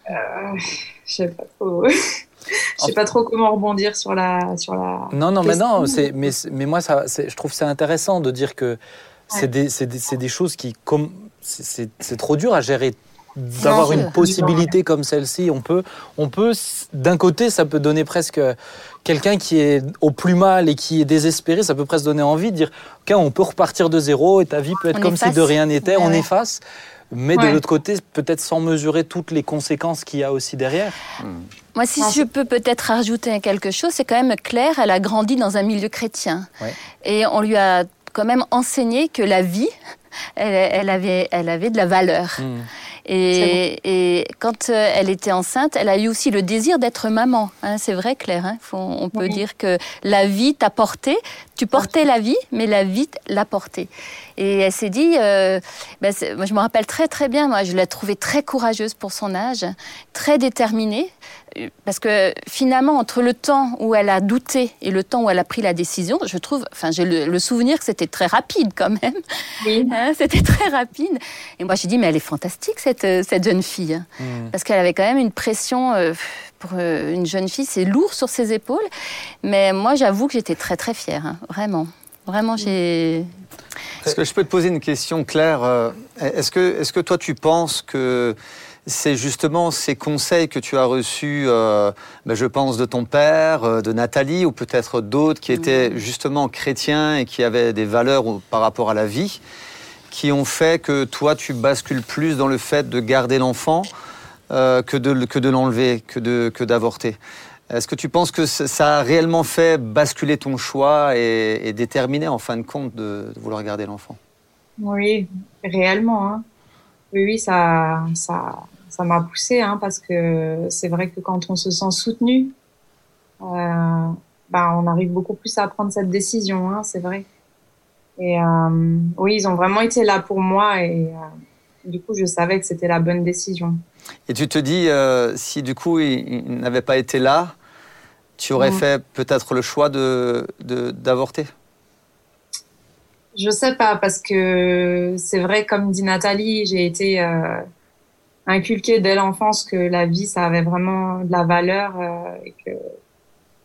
euh, je sais pas trop. Je sais pas trop comment rebondir sur la sur la. Non, non, mais non, c'est, mais, mais moi, ça, c'est- je trouve c'est intéressant de dire que c'est Ouais. des, c'est des, c'est des choses qui, comme, c'est trop dur à gérer. D'avoir une possibilité comme celle-ci, on peut, on peut, d'un côté, ça peut donner presque quelqu'un qui est au plus mal et qui est désespéré, ça peut presque donner envie de dire, ok, on peut repartir de zéro et ta vie peut être On comme si de rien n'était, Ouais, on ouais. efface. Mais de l'autre côté, peut-être sans mesurer toutes les conséquences qu'il y a aussi derrière. Moi, si Ah, je peux peut-être rajouter quelque chose, c'est quand même Claire, elle a grandi dans un milieu chrétien. Ouais. Et on lui a quand même enseigné que la vie, elle, elle avait, elle avait de la valeur. Hmm. Et, et quand euh, elle était enceinte, elle a eu aussi le désir d'être maman. hein. c'est vrai, Claire. hein. Faut- on peut Oui. dire que la vie t'a porté. Tu portais la vie, mais la vie l'a portée. Et elle s'est dit, euh, ben, moi je me rappelle très très bien, moi je l'ai trouvée très courageuse pour son âge, très déterminée, euh, parce que finalement entre le temps où elle a douté et le temps où elle a pris la décision, je trouve, enfin j'ai le, le souvenir que c'était très rapide quand même. Oui. Hein, C'était très rapide. Et moi, j'ai dit, mais elle est fantastique, cette, euh, cette jeune fille. Hmm. Parce qu'elle avait quand même une pression, euh, pour euh, une jeune fille, c'est lourd sur ses épaules. Mais moi, j'avoue que j'étais très, très fière, hein, vraiment. Vraiment, j'ai. Est-ce que je peux te poser une question, Claire Euh, Est-ce que, est que toi, tu penses que c'est justement ces conseils que tu as reçus, euh, ben, je pense, de ton père, de Nathalie, ou peut-être d'autres qui étaient justement chrétiens et qui avaient des valeurs par rapport à la vie, qui ont fait que toi, tu bascules plus dans le fait de garder l'enfant euh, que de, l'enlever, que d'avorter Est-ce que tu penses que ça a réellement fait basculer ton choix et, déterminer en fin de compte de, vouloir garder l'enfant? Oui, réellement. Hein. Oui, oui, ça, ça, ça m'a poussé, hein, parce que c'est vrai que quand on se sent soutenu, euh, bah, on arrive beaucoup plus à prendre cette décision, hein, c'est vrai. Et euh, oui, ils ont vraiment été là pour moi et du coup, je savais que c'était la bonne décision. Et tu te dis, euh, si du coup il, il n'avait pas été là, tu aurais Mm. fait peut-être le choix de, d'avorter? Je sais pas, parce que c'est vrai, comme dit Nathalie, j'ai été euh, inculquée dès l'enfance que la vie, ça avait vraiment de la valeur euh, et que,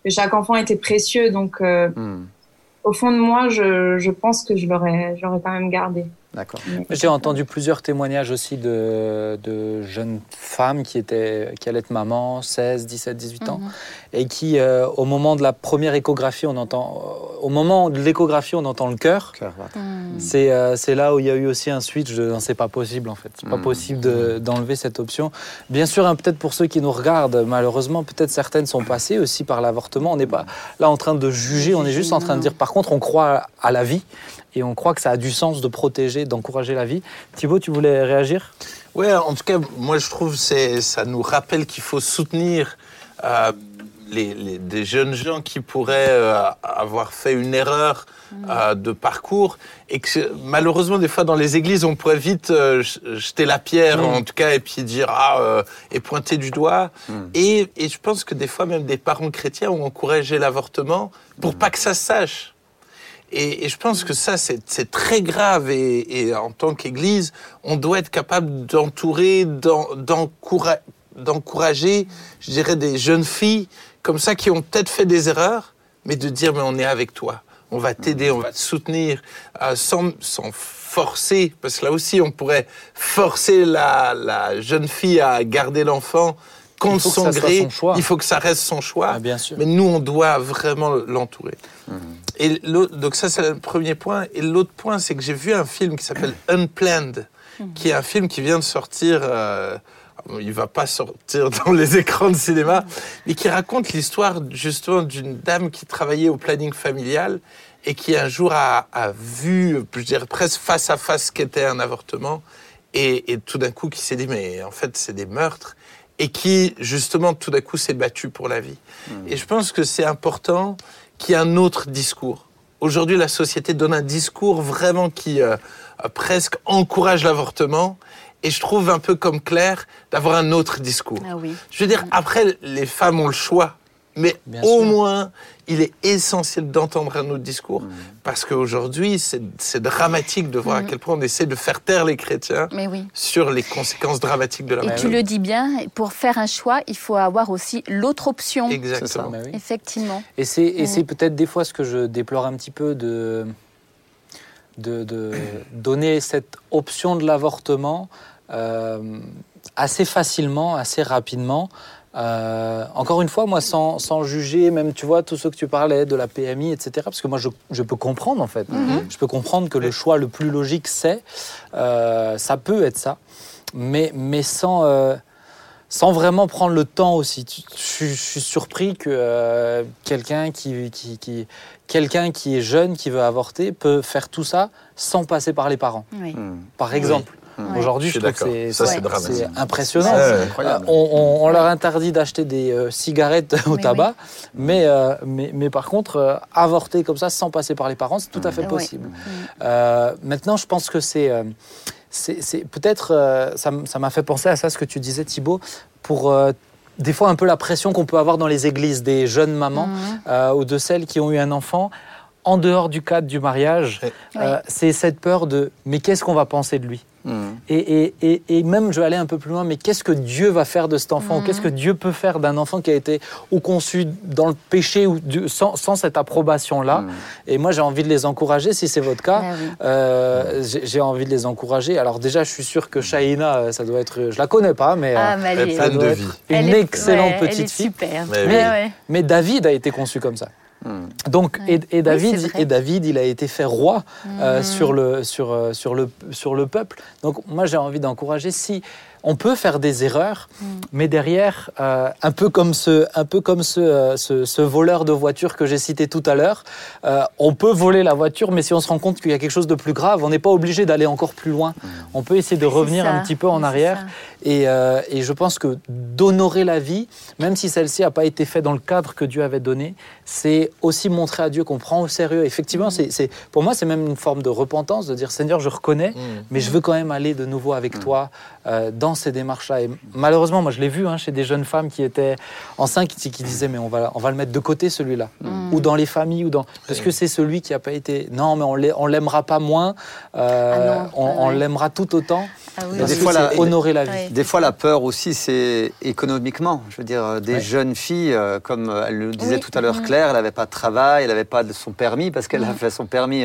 que chaque enfant était précieux. Donc, Hmm, au fond de moi, je, je pense que je l'aurais, je l'aurais quand même gardé. D'accord. J'ai entendu plusieurs témoignages aussi de, de jeunes femmes qui, étaient, qui allaient être maman, 16, 17, 18 ans, Mhm. et qui, euh, au moment de la première échographie, on entend, au moment de l'échographie, on entend le cœur. Mhm. C'est euh, c'est là où il y a eu aussi un switch de non, c'est pas possible en fait. C'est pas Mm. possible de- d'enlever cette option. Bien sûr, hein, peut-être pour ceux qui nous regardent, malheureusement, peut-être certaines sont passées aussi par l'avortement. On n'est pas là en train de juger, on est juste en train de dire par contre, on croit à la vie et on croit que ça a du sens de protéger, d'encourager la vie. Thibaut, tu voulais réagir? Ouais, en tout cas, moi je trouve que ça nous rappelle qu'il faut soutenir euh, les, les- des jeunes gens qui pourraient euh, avoir fait une erreur euh, de parcours et que malheureusement des fois dans les églises on pourrait vite euh, jeter la pierre Mm. en tout cas et puis dire ah euh, et pointer du doigt Mm. et, et je pense que des fois même des parents chrétiens ont encouragé l'avortement pour pas que ça se sache. Et, je pense que ça, c'est très grave. Et, en tant qu'Église, on doit être capable d'entourer, d'en- d'encoura- d'encourager, je dirais, des jeunes filles comme ça qui ont peut-être fait des erreurs, mais de dire, mais on est avec toi. on va t'aider, on va te soutenir, euh, sans, forcer, parce que là aussi, on pourrait forcer la jeune fille à garder l'enfant contre faut que son ça soit gré. son choix. Il faut que ça reste son choix. Ah, bien sûr. Mais nous, on doit vraiment l'entourer. Et l'autre- donc ça, c'est le premier point. Et l'autre point, c'est que j'ai vu un film qui s'appelle Unplanned, qui est un film qui vient de sortir. euh, il va pas sortir dans les écrans de cinéma, mais qui raconte l'histoire justement d'une dame qui travaillait au planning familial et qui un jour a, a vu, je dirais presque face à face ce qu'était un avortement, et, et tout d'un coup qui s'est dit mais en fait c'est des meurtres, et qui justement tout d'un coup s'est battu pour la vie. Et je pense que c'est important qu'il y ait un autre discours. Aujourd'hui, la société donne un discours vraiment qui euh, euh, presque encourage l'avortement. Et je trouve un peu comme Claire d'avoir un autre discours. Ah oui. Je veux dire, après, les femmes ont le choix. Mais Bien au sûr. moins, il est essentiel d'entendre un autre discours. Parce qu'aujourd'hui, c'est dramatique de voir à quel point on essaie de faire taire les chrétiens Mais oui. sur les conséquences dramatiques de la Et mort. tu le dis bien, pour faire un choix, il faut avoir aussi l'autre option. Exactement. Bah oui. Effectivement. Et c'est Mhm. c'est peut-être des fois ce que je déplore un petit peu de de, de donner cette option de l'avortement euh, assez facilement, assez rapidement. Euh, encore une fois, moi, sans, sans juger, même tu vois, tout ce que tu parlais de la PMI, etc. Parce que moi, je, je peux comprendre en fait. Je peux comprendre que le choix le plus logique, c'est, euh, ça peut être ça, mais, mais sans, euh, sans vraiment prendre le temps aussi. Je, suis- je suis surpris que euh, quelqu'un qui, qui, qui, quelqu'un qui est jeune, qui veut avorter, peut faire tout ça sans passer par les parents, Oui. par exemple. Ouais. Aujourd'hui, Je je, trouve que c'est impressionnant. Euh, on, on- on leur interdit d'acheter des euh, cigarettes au Mais tabac, mais, euh, mais, mais par contre, euh, avorter comme ça sans passer par les parents, c'est tout à fait possible. Mm. Euh, maintenant, je pense que c'est. euh, Peut-être, euh, ça m'a fait penser à ça, ce que tu disais, Thibaut, pour. euh, des fois, un peu la pression qu'on peut avoir dans les églises des jeunes mamans euh, ou de celles qui ont eu un enfant en dehors du cadre du mariage. Euh, c'est cette peur de mais qu'est-ce qu'on va penser de lui? Et, et- et- et même, je vais aller un peu plus loin, mais qu'est-ce que Dieu va faire de cet enfant? Mhm. Qu'est-ce que Dieu peut faire d'un enfant qui a été ou conçu dans le péché ou du- sans, sans cette approbation-là? Mm. Et moi, j'ai envie de les encourager, si c'est votre cas. Ah oui. euh, j'ai j'ai envie de les encourager. Alors déjà, je suis sûr que Shaina, euh, ça doit être... Je la connais pas, mais Ah, euh, mais elle Elle est- doit être une elle est- excellente ouais, elle petite est fille. super. Mais Ouais, oui. ouais. Mais David a été conçu comme ça. Mm. Donc, Ouais. et, et David, et David, il a été fait roi euh, Mhm. sur, le, sur, euh, sur, le, sur le peuple. Donc, moi, j'ai envie d'encourager. Si on peut faire des erreurs, Mhm. mais derrière, euh, un peu comme ce, un peu comme ce, euh, ce, ce voleur de voiture que j'ai cité tout à l'heure, euh, on peut voler la voiture, mais si on se rend compte qu'il y a quelque chose de plus grave, on n'est pas obligé d'aller encore plus loin. On peut essayer de revenir un petit peu en arrière. Et, euh, et je pense que d'honorer la vie, même si celle-ci n'a pas été faite dans le cadre que Dieu avait donné, c'est aussi montrer à Dieu qu'on prend au sérieux. Effectivement, c'est, c'est- pour moi, c'est même une forme de repentance, de dire Seigneur, je reconnais, Mm. mais je veux quand même aller de nouveau avec toi euh, dans ces démarches-là. Et malheureusement, moi, je l'ai vu hein, chez des jeunes femmes qui étaient enceintes, qui, qui disaient mais on va, on va le mettre de côté celui-là, Mm. ou dans les familles, ou dans parce que c'est celui qui n'a pas été. Non, mais on l'ai- on l'aimera pas moins, euh, Ah non, on, ah on l'aimera tout autant. Ah oui, des fois, la- honorer la vie. Des fois, la peur aussi, c'est économiquement. Je veux dire, des jeunes filles, euh, comme euh, elle le disait Oui. tout à l'heure, Mhm. Claire, elle n'avait pas de travail, elle n'avait pas de son permis parce qu'elle a Mhm. fait son permis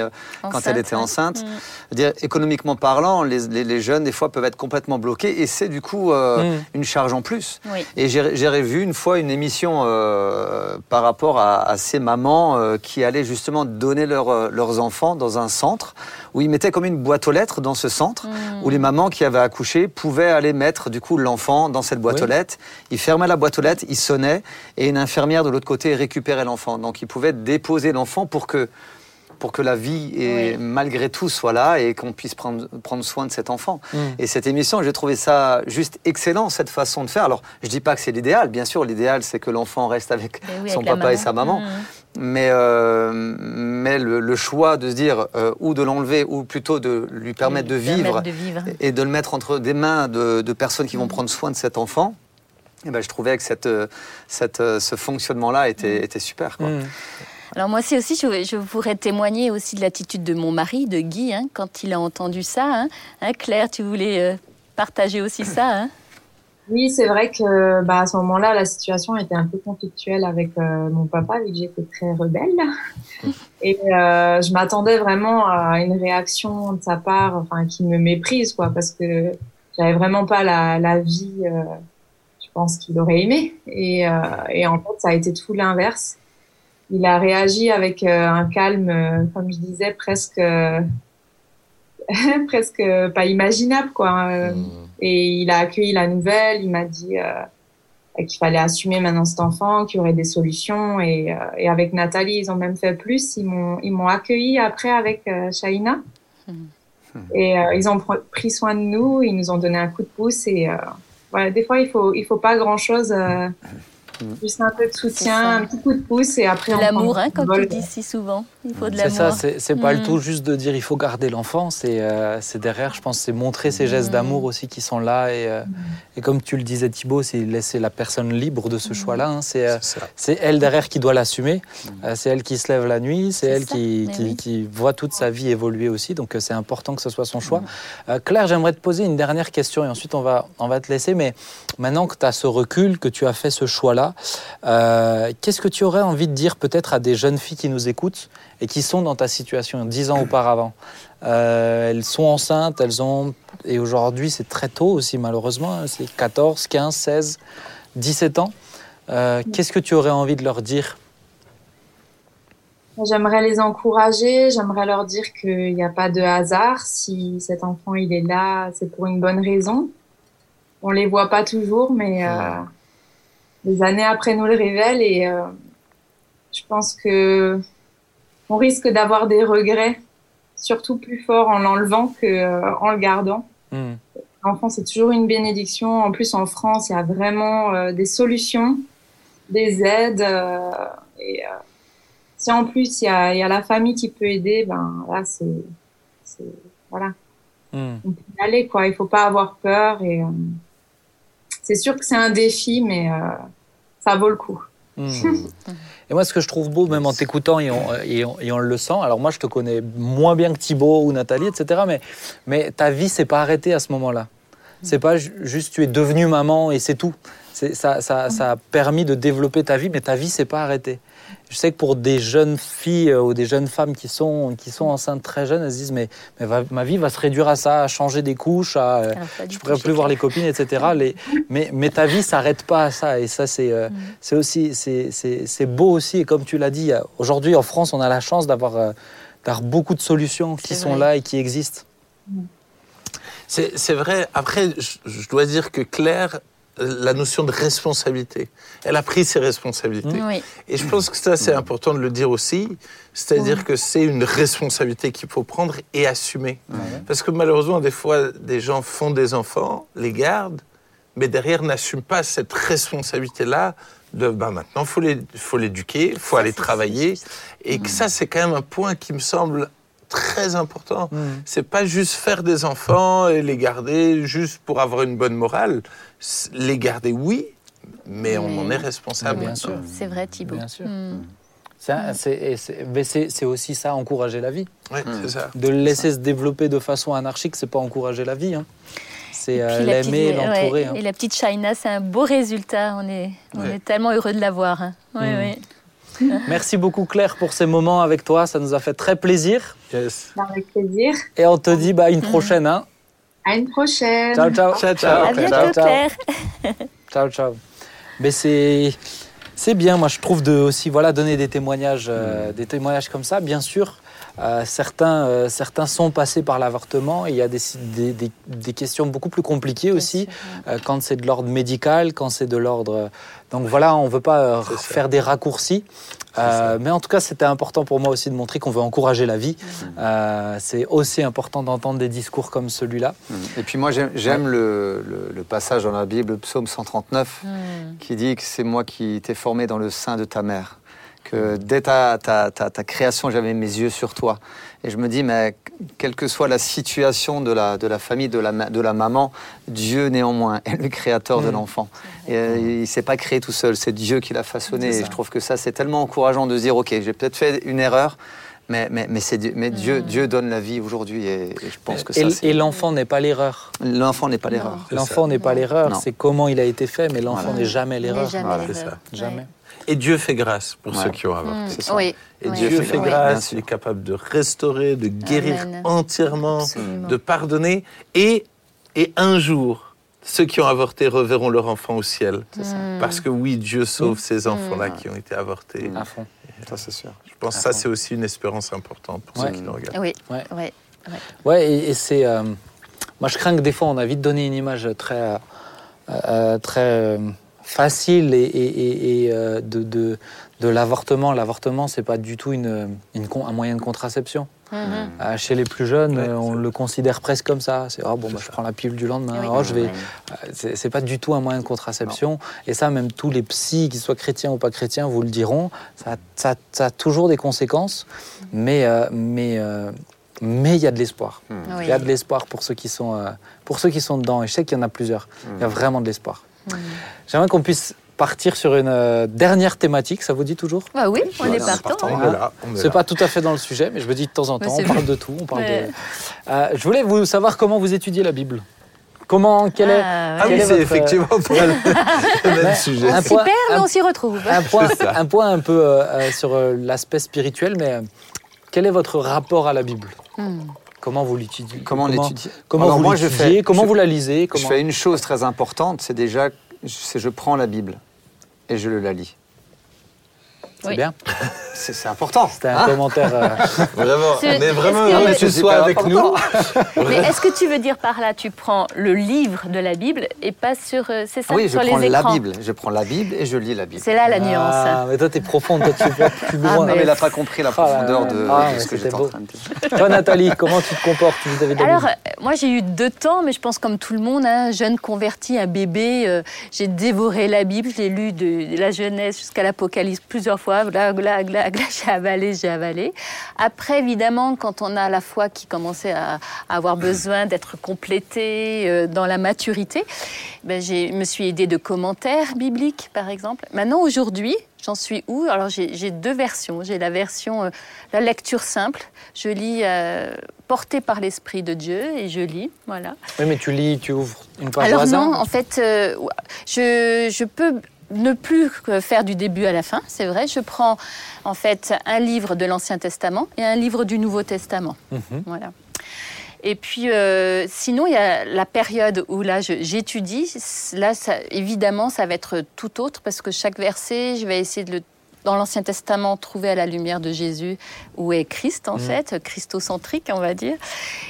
quand elle était enceinte. Mm. Je veux dire, économiquement parlant, les, les- les jeunes, des fois, peuvent être complètement bloqués et c'est du coup euh, Mhm. une charge en plus. Oui. Et j'ai revu une fois une émission euh, par rapport à, à ces mamans euh, qui allaient justement donner leur, leurs enfants dans un centre où ils mettaient comme une boîte aux lettres dans ce centre Mm. où les mamans qui avaient accouché pouvaient aller mettre du coup l'enfant dans cette boîte Oui. aux lettres. Ils fermaient la boîte aux lettres, ils sonnaient et une infirmière de l'autre côté récupérait l'enfant. Donc ils pouvaient déposer l'enfant pour que pour que la vie et Oui. malgré tout soit là et qu'on puisse prendre, prendre soin de cet enfant. Mm. Et cette émission, j'ai trouvé ça juste excellent, cette façon de faire. Alors, je dis pas que c'est l'idéal, bien sûr, l'idéal c'est que l'enfant reste avec oui, son avec papa et sa maman. Mm. Mais, euh, mais le, le choix de se dire euh, ou de l'enlever ou plutôt de lui permettre de Lui vivre permettre de vivre. et de le mettre entre des mains de, de personnes qui vont prendre soin de cet enfant, eh ben, je trouvais que cette, euh, cette, ce fonctionnement-là était, était super. Quoi. Alors moi aussi, je, je pourrais témoigner aussi de l'attitude de mon mari, de Guy, hein, quand il a entendu ça. Hein. Hein, Claire, tu voulais euh, partager aussi ça Oui, c'est vrai que bah, à ce moment-là, la situation était un peu conflictuelle avec euh, mon papa, vu que j'étais très rebelle. Et euh, je m'attendais vraiment à une réaction de sa part, enfin, qui me méprise, quoi, parce que j'avais vraiment pas la, la vie, je pense qu'il aurait aimé. Et, et en fait, ça a été tout l'inverse. Il a réagi avec euh, un calme, euh, comme je disais, presque, presque pas imaginable, quoi. Euh, Et il a accueilli la nouvelle. Il m'a dit euh, qu'il fallait assumer maintenant cet enfant, qu'il y aurait des solutions. Et, euh, et avec Nathalie, ils ont même fait plus. Ils m'ont, ils m'ont accueilli après avec euh, Shaina. Et euh, ils ont pr- pris soin de nous. Ils nous ont donné un coup de pouce. Et euh, voilà, des fois, il faut, il faut pas grand chose. Juste un peu de soutien, un petit coup de pouce et après on l'amour, prend hein, un comme vol. tu dis si souvent. Il faut de C'est ça, c'est c'est pas le Mm. tout juste de dire il faut garder l'enfant, c'est euh, c'est derrière, je pense, c'est montrer ces gestes Mm. d'amour aussi qui sont là. Et, euh, et comme tu le disais Thibaut, c'est laisser la personne libre de ce choix-là. hein. C'est euh, C'est elle derrière qui doit l'assumer. Euh, c'est elle qui se lève la nuit, c'est C'est elle ça, qui, mais qui, oui. qui voit toute sa vie évoluer aussi. Donc euh, c'est important que ce soit son choix. Euh, Claire, j'aimerais te poser une dernière question et ensuite on va, on va te laisser. Mais maintenant que tu as ce recul, que tu as fait ce choix-là, euh, qu'est-ce que tu aurais envie de dire peut-être à des jeunes filles qui nous écoutent et qui sont dans ta situation dix ans auparavant Euh, Elles sont enceintes, elles ont... Et aujourd'hui c'est très tôt aussi malheureusement, hein, c'est 14, 15, 16, 17 ans. Euh, Qu'est-ce que tu aurais envie de leur dire? J'aimerais les encourager, j'aimerais leur dire qu'il n'y a pas de hasard. Si cet enfant il est là, c'est pour une bonne raison. On les voit pas toujours, mais euh, des années après nous le révèlent et euh, je pense que on risque d'avoir des regrets, surtout plus forts en l'enlevant que euh, en le gardant. Hmm. L'enfant, c'est toujours une bénédiction. En plus, en France, il y a vraiment euh, des solutions, des aides. euh, et euh, si en plus, il y a, il y a la famille qui peut aider, ben là, c'est. c'est- Voilà, Hmm. on peut y aller, quoi. Il faut pas avoir peur. Et euh, c'est sûr que c'est un défi, mais euh, ça vaut le coup. Hmm. Et moi, ce que je trouve beau, même en t'écoutant et, on- et le sent, alors moi, je te connais moins bien que Thibaut ou Nathalie, etc., mais, mais ta vie s'est pas arrêtée à ce moment-là. C'est pas ju- juste tu es devenue maman et c'est tout. Ça, ça, ça a permis de développer ta vie, mais ta vie s'est pas arrêtée. Je sais que pour des jeunes filles euh, ou des jeunes femmes qui sont, qui sont enceintes très jeunes, elles se disent mais, mais va- ma vie va se réduire à ça, à changer des couches, à, euh, Alors, je pourrais plus voir les copines, etc. Les- mais, mais ta vie s'arrête pas à ça. Et ça, c'est euh, Mm. c'est aussi c'est- c'est c'est beau aussi. Et comme tu l'as dit, aujourd'hui en France, on a la chance d'avoir euh, d'avoir beaucoup de solutions qui C'est sont vrai. là et qui existent. C'est c'est vrai. Après, je, je dois dire que Claire, la notion de responsabilité, elle a pris ses responsabilités. Oui. Et je pense que ça, c'est important de le dire aussi. C'est-à-dire que c'est une responsabilité qu'il faut prendre et assumer. Parce que malheureusement, des fois, des gens font des enfants, les gardent, mais derrière n'assument pas cette responsabilité-là de ben, maintenant, il faut les- faut l'éduquer, il faut aller travailler. Et que ça, c'est quand même un point qui me semble très important. Mm. C'est pas juste faire des enfants et les garder juste pour avoir une bonne morale. Les garder, oui, mais on Mais- en est responsable. Bien sûr. C'est vrai, Thibaut. Bien sûr. Mm. C'est aussi ça, encourager la vie. Ouais, c'est ça. De le laisser se développer de façon anarchique, c'est pas encourager la vie. hein. C'est Et euh, l'aimer, ouais, l'entourer. hein. Et la petite Shaina, c'est un beau résultat. On est, on Ouais. est tellement heureux de la voir. hein. Oui, Mm. oui. Merci beaucoup Claire pour ces moments avec toi, ça nous a fait très plaisir. Yes. Avec plaisir. Et on te dit bah, une Mm. prochaine. hein. À une prochaine. Ciao, ciao. Ciao, ciao. À Claire. bientôt, ciao. Claire. Ciao, ciao. Mais c'est c'est bien, moi je trouve de aussi voilà donner des témoignages, euh, des témoignages comme ça. Bien sûr, euh, certains euh, certains sont passés par l'avortement. et Il y a des, des, des- des questions beaucoup plus compliquées aussi euh, quand c'est de l'ordre médical, quand c'est de l'ordre. Donc voilà, on veut pas euh, faire des raccourcis. Euh, mais en tout cas, c'était important pour moi aussi de montrer qu'on veut encourager la vie. Euh, c'est aussi important d'entendre des discours comme celui-là. Et puis moi, j'aime le, le- le passage dans la Bible, le psaume 139, Mm. qui dit que c'est moi qui t'ai formé dans le sein de ta mère. Que dès ta, ta, ta, ta création, j'avais mes yeux sur toi. Et je me dis, mais quelle que soit la situation de la, de la famille, de la, ma- de la maman, Dieu néanmoins est le créateur de Mm. l'enfant. Et euh, il ne s'est pas créé tout seul, c'est Dieu qui l'a façonné. Et je trouve que ça, c'est tellement encourageant de se dire, OK, j'ai peut-être fait une erreur, Mais, mais, mais, c'est Dieu, mais Dieu, Dieu donne la vie aujourd'hui et, et je pense que ça, Et, c'est- et l'enfant n'est pas l'erreur. l'enfant n'est pas l'erreur. C'est L'enfant n'est pas l'erreur, c'est comment il a été fait, mais l'enfant Voilà. n'est jamais Mais l'erreur. jamais Voilà, c'est l'erreur. ça. Jamais. Et Dieu fait grâce pour Ouais. ceux qui ont avorté. Mm. Oui. Et oui. Dieu fait grâce, il est capable de restaurer, de guérir Amen. entièrement, Absolument. de pardonner. Et, et un jour, ceux qui ont avorté reverront leur enfant au ciel. Mm. Parce que oui, Dieu sauve ces enfants-là qui ont été avortés. À fond. Ça, c'est sûr. Je pense que ça, c'est aussi une espérance importante pour Ouais. ceux qui nous regardent. Oui. Ouais. Ouais. Ouais, et, et c'est. euh, moi, je crains que des fois, on a vite donné une image très, euh, euh, très euh, facile et, et- et- et, euh, de, de, de l'avortement. L'avortement, c'est pas du tout une, une con- un moyen de contraception. Mhm. Euh, chez les plus jeunes, Ouais, on le considère presque comme ça. C'est oh, bon, bah, je prends la pilule du lendemain. Oui. Oh, je vais. Euh, C'est pas du tout un moyen de contraception. Et ça, même tous les psys, qu'ils soient chrétiens ou pas chrétiens, vous le diront. Ça, ça- ça a toujours des conséquences, mais euh, mais euh, mais il y a de l'espoir. Oui. Il y a de l'espoir pour ceux qui sont euh, pour ceux qui sont dedans. Et je sais qu'il y en a plusieurs. Il y a vraiment de l'espoir. J'aimerais qu'on puisse partir sur une euh, dernière thématique. Ça vous dit toujours? Bah oui, on est Voilà, partant. Ah. C'est pas tout à fait dans le sujet, mais je me dis de temps en temps, on parle de tout. On parle Ouais. de... Euh, je voulais vous savoir comment vous étudiez la Bible. Comment, quel est, Ah, Ah Quel oui, est c'est votre- effectivement pour le même sujet. un On s'y point- perd, mais un- on s'y retrouve. un point, un point un peu euh, euh, sur euh, l'aspect spirituel, mais euh, quel est votre rapport à la Bible? Hmm. Comment vous l'étudiez Comment Comment Alors vous moi, je l'étudiez fais- Comment je- vous la lisez? comment... Je fais une chose très importante, c'est déjà, c'est je prends la Bible et je le la lis. C'est Oui. bien. C'est important. C'était un hein commentaire. euh, Vraiment, C'est- on est vraiment que- heureux que tu C'est sois avec important. nous. Mais est-ce que tu veux dire par là, tu prends le livre de la Bible et pas sur, euh, c'est ça, Ah Oui, je sur prends les la écrans Bible. Je prends la Bible et je lis la Bible. C'est là la nuance. Ah, mais toi, t'es profonde, toi, tu vas plus Ah, loin. Non, mais mais- il n'a pas compris la Ah, profondeur de. Ah, de ce que j'étais en train de dire. Toi, Nathalie, comment tu te comportes vis-à-vis de la Alors, euh, moi, j'ai eu deux temps, mais je pense comme tout le monde, hein, jeune converti, un bébé, euh, j'ai dévoré la Bible, je l'ai lu de la Genèse jusqu'à l'Apocalypse plusieurs fois. Gla, gla, gla, gla, j'ai avalé, j'ai avalé. Après, évidemment, quand on a la foi qui commençait à, à avoir besoin d'être complétée euh, dans la maturité, ben, je me suis aidée de commentaires bibliques, par exemple. Maintenant, aujourd'hui, j'en suis où? Alors, j'ai deux versions. J'ai la version, euh, la lecture simple. Je lis euh, portée par l'Esprit de Dieu et je lis, voilà. Oui, mais tu lis, tu ouvres une page au Alors hasard? non, en fait, euh, je, je peux ne plus faire du début à la fin, c'est vrai. Je prends en fait un livre de l'Ancien Testament et un livre du Nouveau Testament. Mhm. Voilà. Et puis, euh, sinon, il y a la période où là, j'étudie. Là, ça, évidemment, ça va être tout autre parce que chaque verset, je vais essayer de le dans l'Ancien Testament, trouver à la lumière de Jésus où est Christ, en fait, christocentrique, on va dire.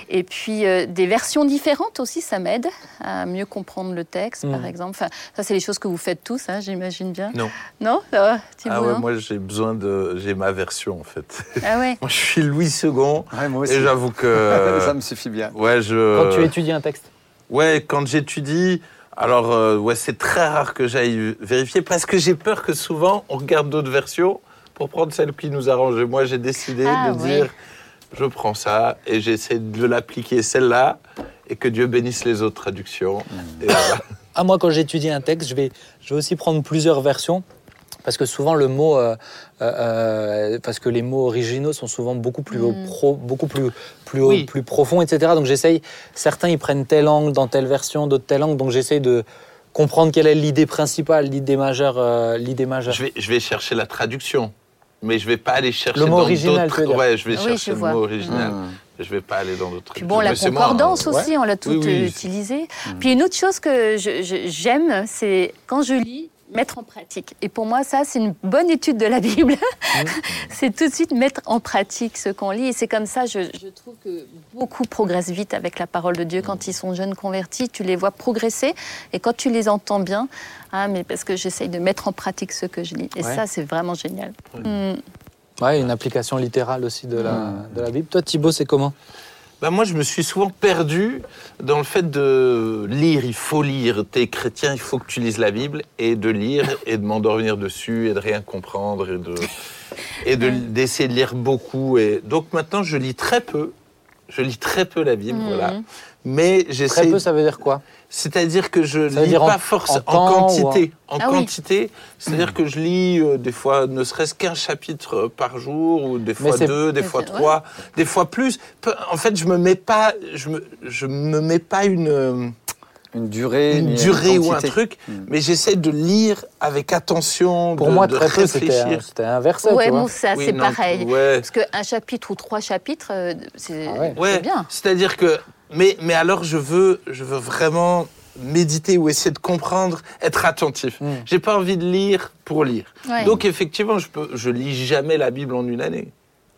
Et puis, euh, des versions différentes aussi, ça m'aide à mieux comprendre le texte, Mm. par exemple. Enfin, ça, c'est les choses que vous faites tous, hein, j'imagine bien. Non. Non Ah ouais, non moi j'ai besoin de. J'ai ma version en fait. Ah ouais Moi je suis Louis II Ouais, moi aussi. et j'avoue que. Ça me suffit bien. Ouais, je. Quand tu étudies un texte. Ouais, quand j'étudie, alors euh, ouais, c'est très rare que j'aille vérifier parce que j'ai peur que souvent on regarde d'autres versions pour prendre celle qui nous arrange. Et moi, j'ai décidé Ah, de oui. dire, je prends ça et j'essaie de l'appliquer celle-là et que Dieu bénisse les autres traductions. Et voilà. Ah, moi, quand j'étudie un texte, je vais, je vais aussi prendre plusieurs versions. Parce que souvent, le mot. euh, euh, euh, parce que les mots originaux sont souvent beaucoup plus, Mm. pro, beaucoup plus, plus, haut, Oui. plus profonds, etc. Donc, j'essaye. Certains, ils prennent tel angle dans telle version, d'autres tel angle. Donc, j'essaye de comprendre quelle est l'idée principale, l'idée majeure. euh, l'idée majeure. je, vais, je vais chercher la traduction. Mais je vais pas aller chercher Le mot dans original, d'autres-. Ouais, je vais Oui, chercher je le vois. mot original. Mmh. Je vais pas aller dans d'autres Puis traductions. bon, la moi, concordance hein. aussi, on l'a toute Oui. Puis une autre chose que je- je- j'aime, c'est quand je lis, mettre en pratique. Et pour moi, ça, c'est une bonne étude de la Bible. c'est tout de suite mettre en pratique ce qu'on lit. Et c'est comme ça, je, je trouve que beaucoup progressent vite avec la parole de Dieu. Quand ils sont jeunes convertis, tu les vois progresser. Et quand tu les entends bien, ah, mais parce que j'essaye de mettre en pratique ce que je lis. Et Ouais. ça, c'est vraiment génial. Mm. Ouais, une application littérale aussi de la, de la Bible. Toi, Thibaut, c'est comment? Ben, moi, je me suis souvent perdu dans le fait de lire. Il faut lire. T'es chrétien, il faut que tu lises la Bible et de lire et de m'endormir dessus et de rien comprendre et de et de d'essayer de lire beaucoup. Et donc maintenant, je lis très peu Je lis très peu la Bible, Mhm. voilà. Mais Très j'essaie. peu, ça veut dire quoi C'est-à-dire que je veut lis en- pas forcément en en, temps quantité. En Ah oui. quantité, c'est-à-dire que je lis euh, des fois ne serait-ce qu'un chapitre euh, par jour, ou des fois deux, des fois trois, des fois plus. En fait, je me mets pas, je me, je me mets pas une, Une durée, une durée ou un truc, Mm. mais j'essaie de lire avec attention, Pour de, moi, de très peu, c'était verset, Ouais, bon, ça, Oui, c'est non, pareil. Ouais. Parce qu'un chapitre ou trois chapitres, euh, c'est Ah ouais. c'est Ouais, bien. c'est-à-dire que, mais, mais alors je veux, je veux vraiment méditer ou essayer de comprendre, être attentif. Mm. J'ai pas envie de lire pour lire. Ouais. Donc effectivement, je peux, je lis jamais la Bible en une année,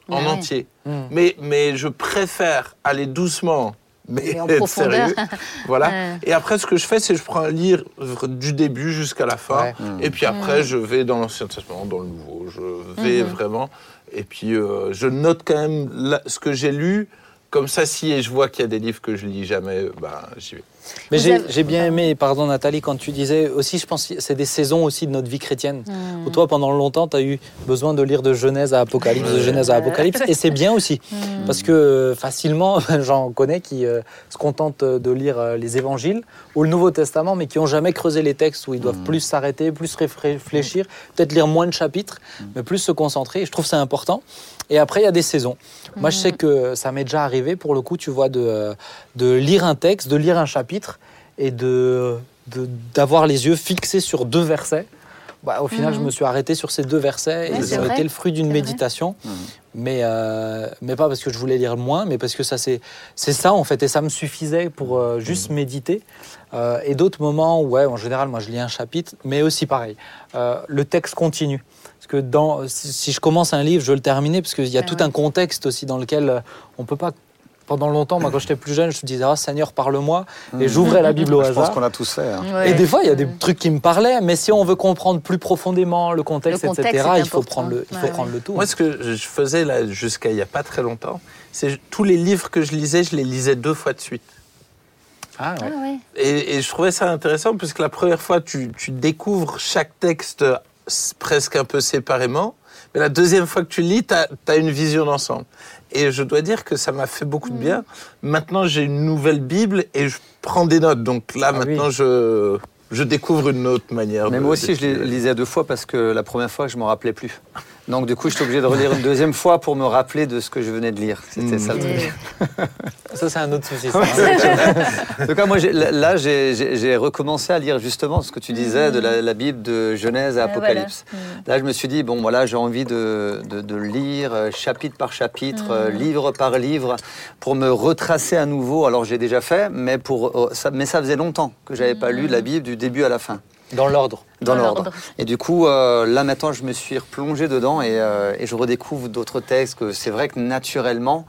en entier. Mm. Mais, mais je préfère aller doucement, mais Et en être profondeur. sérieux. voilà. Ouais. Et après, ce que je fais, c'est que je prends un livre du début jusqu'à la fin. Ouais. Et puis après, je vais dans l'Ancien Testament, dans le Nouveau. Je vais Mhm. vraiment. Et puis, euh, je note quand même la- ce que j'ai lu. Comme ça, si je vois qu'il y a des livres que je lis jamais, bah, j'y vais. Mais j'ai avez- j'ai bien aimé, pardon Nathalie, quand tu disais aussi, je pense que c'est des saisons aussi de notre vie chrétienne. Mm. Où toi, pendant longtemps, tu as eu besoin de lire de Genèse à Apocalypse, de. Genèse à Apocalypse, et c'est bien aussi. Mm. Parce que facilement, j'en connais qui euh, se contentent de lire euh, les évangiles ou le Nouveau Testament, mais qui n'ont jamais creusé les textes où ils doivent plus s'arrêter, plus réfléchir, peut-être lire moins de chapitres, mais plus se concentrer. Et je trouve que c'est important. Et après, il y a des saisons. Moi, je sais que ça m'est déjà arrivé, pour le coup, tu vois, de, de lire un texte, de lire un chapitre et de d'avoir les yeux fixés sur deux versets. Bah, au final, Mhm. je me suis arrêté sur ces deux versets Ouais, et ça a été le fruit d'une méditation. Mhm. Mais, euh, mais pas parce que je voulais lire moins, mais parce que ça c'est c'est ça en fait et ça me suffisait pour euh, juste méditer. Euh, et d'autres moments, ouais, en général, moi je lis un chapitre, mais aussi pareil, euh, le texte continue. Que dans, si, je commence un livre, je veux le terminer parce qu'il y a Ah tout ouais. un contexte aussi dans lequel euh, on peut pas. Pendant longtemps, moi quand j'étais plus jeune, je me disais ah Seigneur parle-moi et j'ouvrais la Bible au Je pense hasard. qu'on a tous fait. hein. Ouais. Et des fois, il y a des trucs qui me parlaient, mais si on veut comprendre plus profondément le contexte, Le contexte etc., il faut prendre le, il faut Ouais, prendre le tout. Moi, ce que je faisais là jusqu'à il n'y a pas très longtemps, c'est tous les livres que je lisais, je les lisais deux fois de suite. Ah, ouais. Ah ouais. Et, et je trouvais ça intéressant parce que la première fois, tu, tu découvres chaque texte presque un peu séparément. Mais la deuxième fois que tu lis, tu as, une vision d'ensemble. Et je dois dire que ça m'a fait beaucoup de bien. Maintenant, j'ai une nouvelle Bible et je prends des notes. Donc là, Ah oui. maintenant, je, je découvre une autre manière Mais de- moi aussi, je les lisais deux fois parce que la première fois, je ne m'en rappelais plus. Donc, du coup, j'étais obligé de relire une deuxième fois pour me rappeler de ce que je venais de lire. C'était Mm. ça le truc. Ça, c'est un autre souci. ça. hein. En tout cas, moi, là, j'ai- recommencé à lire justement ce que tu disais de la, la Bible de Genèse à Ah, Apocalypse. voilà. Mm. Là, je me suis dit, bon, voilà, j'ai envie de, de- de lire euh, chapitre par chapitre, euh, livre par livre, pour me retracer à nouveau. Alors, j'ai déjà fait, mais, pour, euh, ça, mais ça faisait longtemps que j'avais pas lu la Bible du début à la fin. Dans l'ordre. Dans Dans l'ordre. Et du coup, euh, là maintenant, je me suis replongé dedans et, euh, et je redécouvre d'autres textes que c'est vrai que naturellement,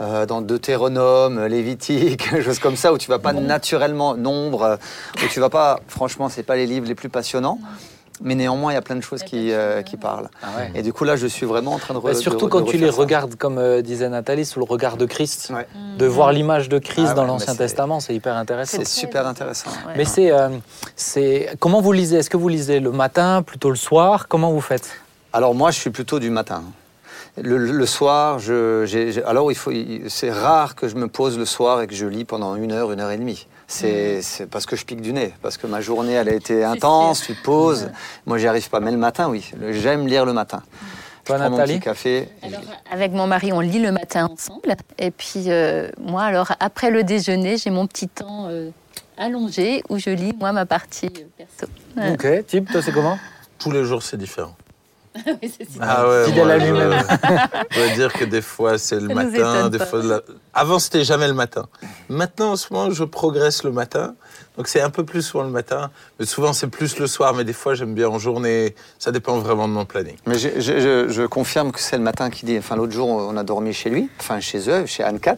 euh, dans Deutéronome, Lévitique, choses comme ça, où tu vas pas naturellement, nombre, où tu vas pas, franchement, c'est pas les livres les plus passionnants. Mais néanmoins, il y a plein de choses qui, euh, qui parlent. Ah ouais. Et du coup, là, je suis vraiment en train de, re- Bah, surtout de quand tu les ça. regardes, comme euh, disait Nathalie, sous le regard de Christ. Ouais. De voir l'image de Christ Ah dans ouais, l'Ancien Testament, c'est hyper intéressant. C'est super intéressant. Ouais. Mais c'est, euh, c'est comment vous lisez? Est-ce que vous lisez le matin, plutôt le soir? Comment vous faites? Alors moi, je suis plutôt du matin. Le, le soir, je, alors il faut, c'est rare que je me pose le soir et que je lis pendant une heure, une heure et demie. C'est, c'est parce que je pique du nez, parce que ma journée, elle a été intense, tu te poses. Moi, j'y arrive pas. Mais le matin, oui, j'aime lire le matin. Toi, je prends mon Nathalie petit café. Alors, avec mon mari, on lit le matin ensemble. Et puis, euh, moi, alors, après le déjeuner, j'ai mon petit temps euh, allongé où je lis, moi, ma partie euh, perso. Ouais. Ok, Tip, toi c'est comment? Tous les jours, c'est différent. Oui, c'est ça. Ah ouais, Fidèle moi, à lui-même. Je dois dire que des fois c'est le Ça matin, des pas. fois. la- Avant c'était jamais le matin. Maintenant en ce moment je progresse le matin, donc c'est un peu plus souvent le matin, mais souvent c'est plus le soir. Mais des fois j'aime bien en journée. Ça dépend vraiment de mon planning. Mais je, je- je- je confirme que c'est le matin qui dit. Enfin, l'autre jour, on a dormi chez lui, enfin chez eux, chez Anne-Cat.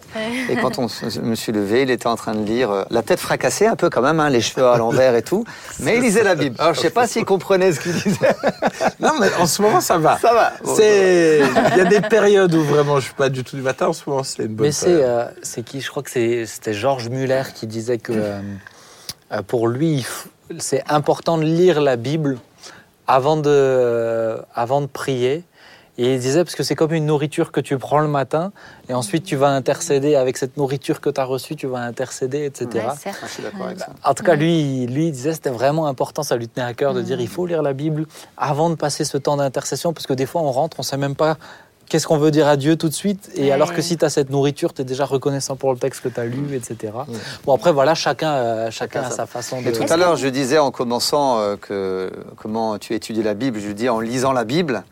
Et quand on me suis levé, il était en train de lire, euh, la tête fracassée un peu quand même, hein, les cheveux à l'envers et tout. Mais il lisait la Bible. Alors, je sais pas s'il comprenait ce qu'il disait. Non mais en ce moment ça va. Ça va. C'est il y a des périodes où vraiment je suis pas du tout du matin. En ce moment c'est une bonne. Mais c'est, euh, c'est qui Je crois que c'est- c'était Georges Muller qui disait que euh, pour lui, c'est important de lire la Bible avant de, euh, avant de prier Et il disait, parce que c'est comme une nourriture que tu prends le matin, et ensuite tu vas intercéder avec cette nourriture que tu as reçue, tu vas intercéder, etc. Ouais, certes. Ah, je suis d'accord avec ça. En tout cas, lui, lui il disait c'était vraiment important, ça lui tenait à cœur de dire il faut lire la Bible avant de passer ce temps d'intercession, parce que des fois on rentre, on sait même pas qu'est-ce qu'on veut dire à Dieu tout de suite, et Ouais. alors que si tu as cette nourriture, tu es déjà reconnaissant pour le texte que tu as lu, etc. Bon, après, voilà, chacun, euh, chacun a sa façon de... Et tout à l'heure, je disais en commençant euh, que comment tu étudies la Bible, je dis en lisant la Bible.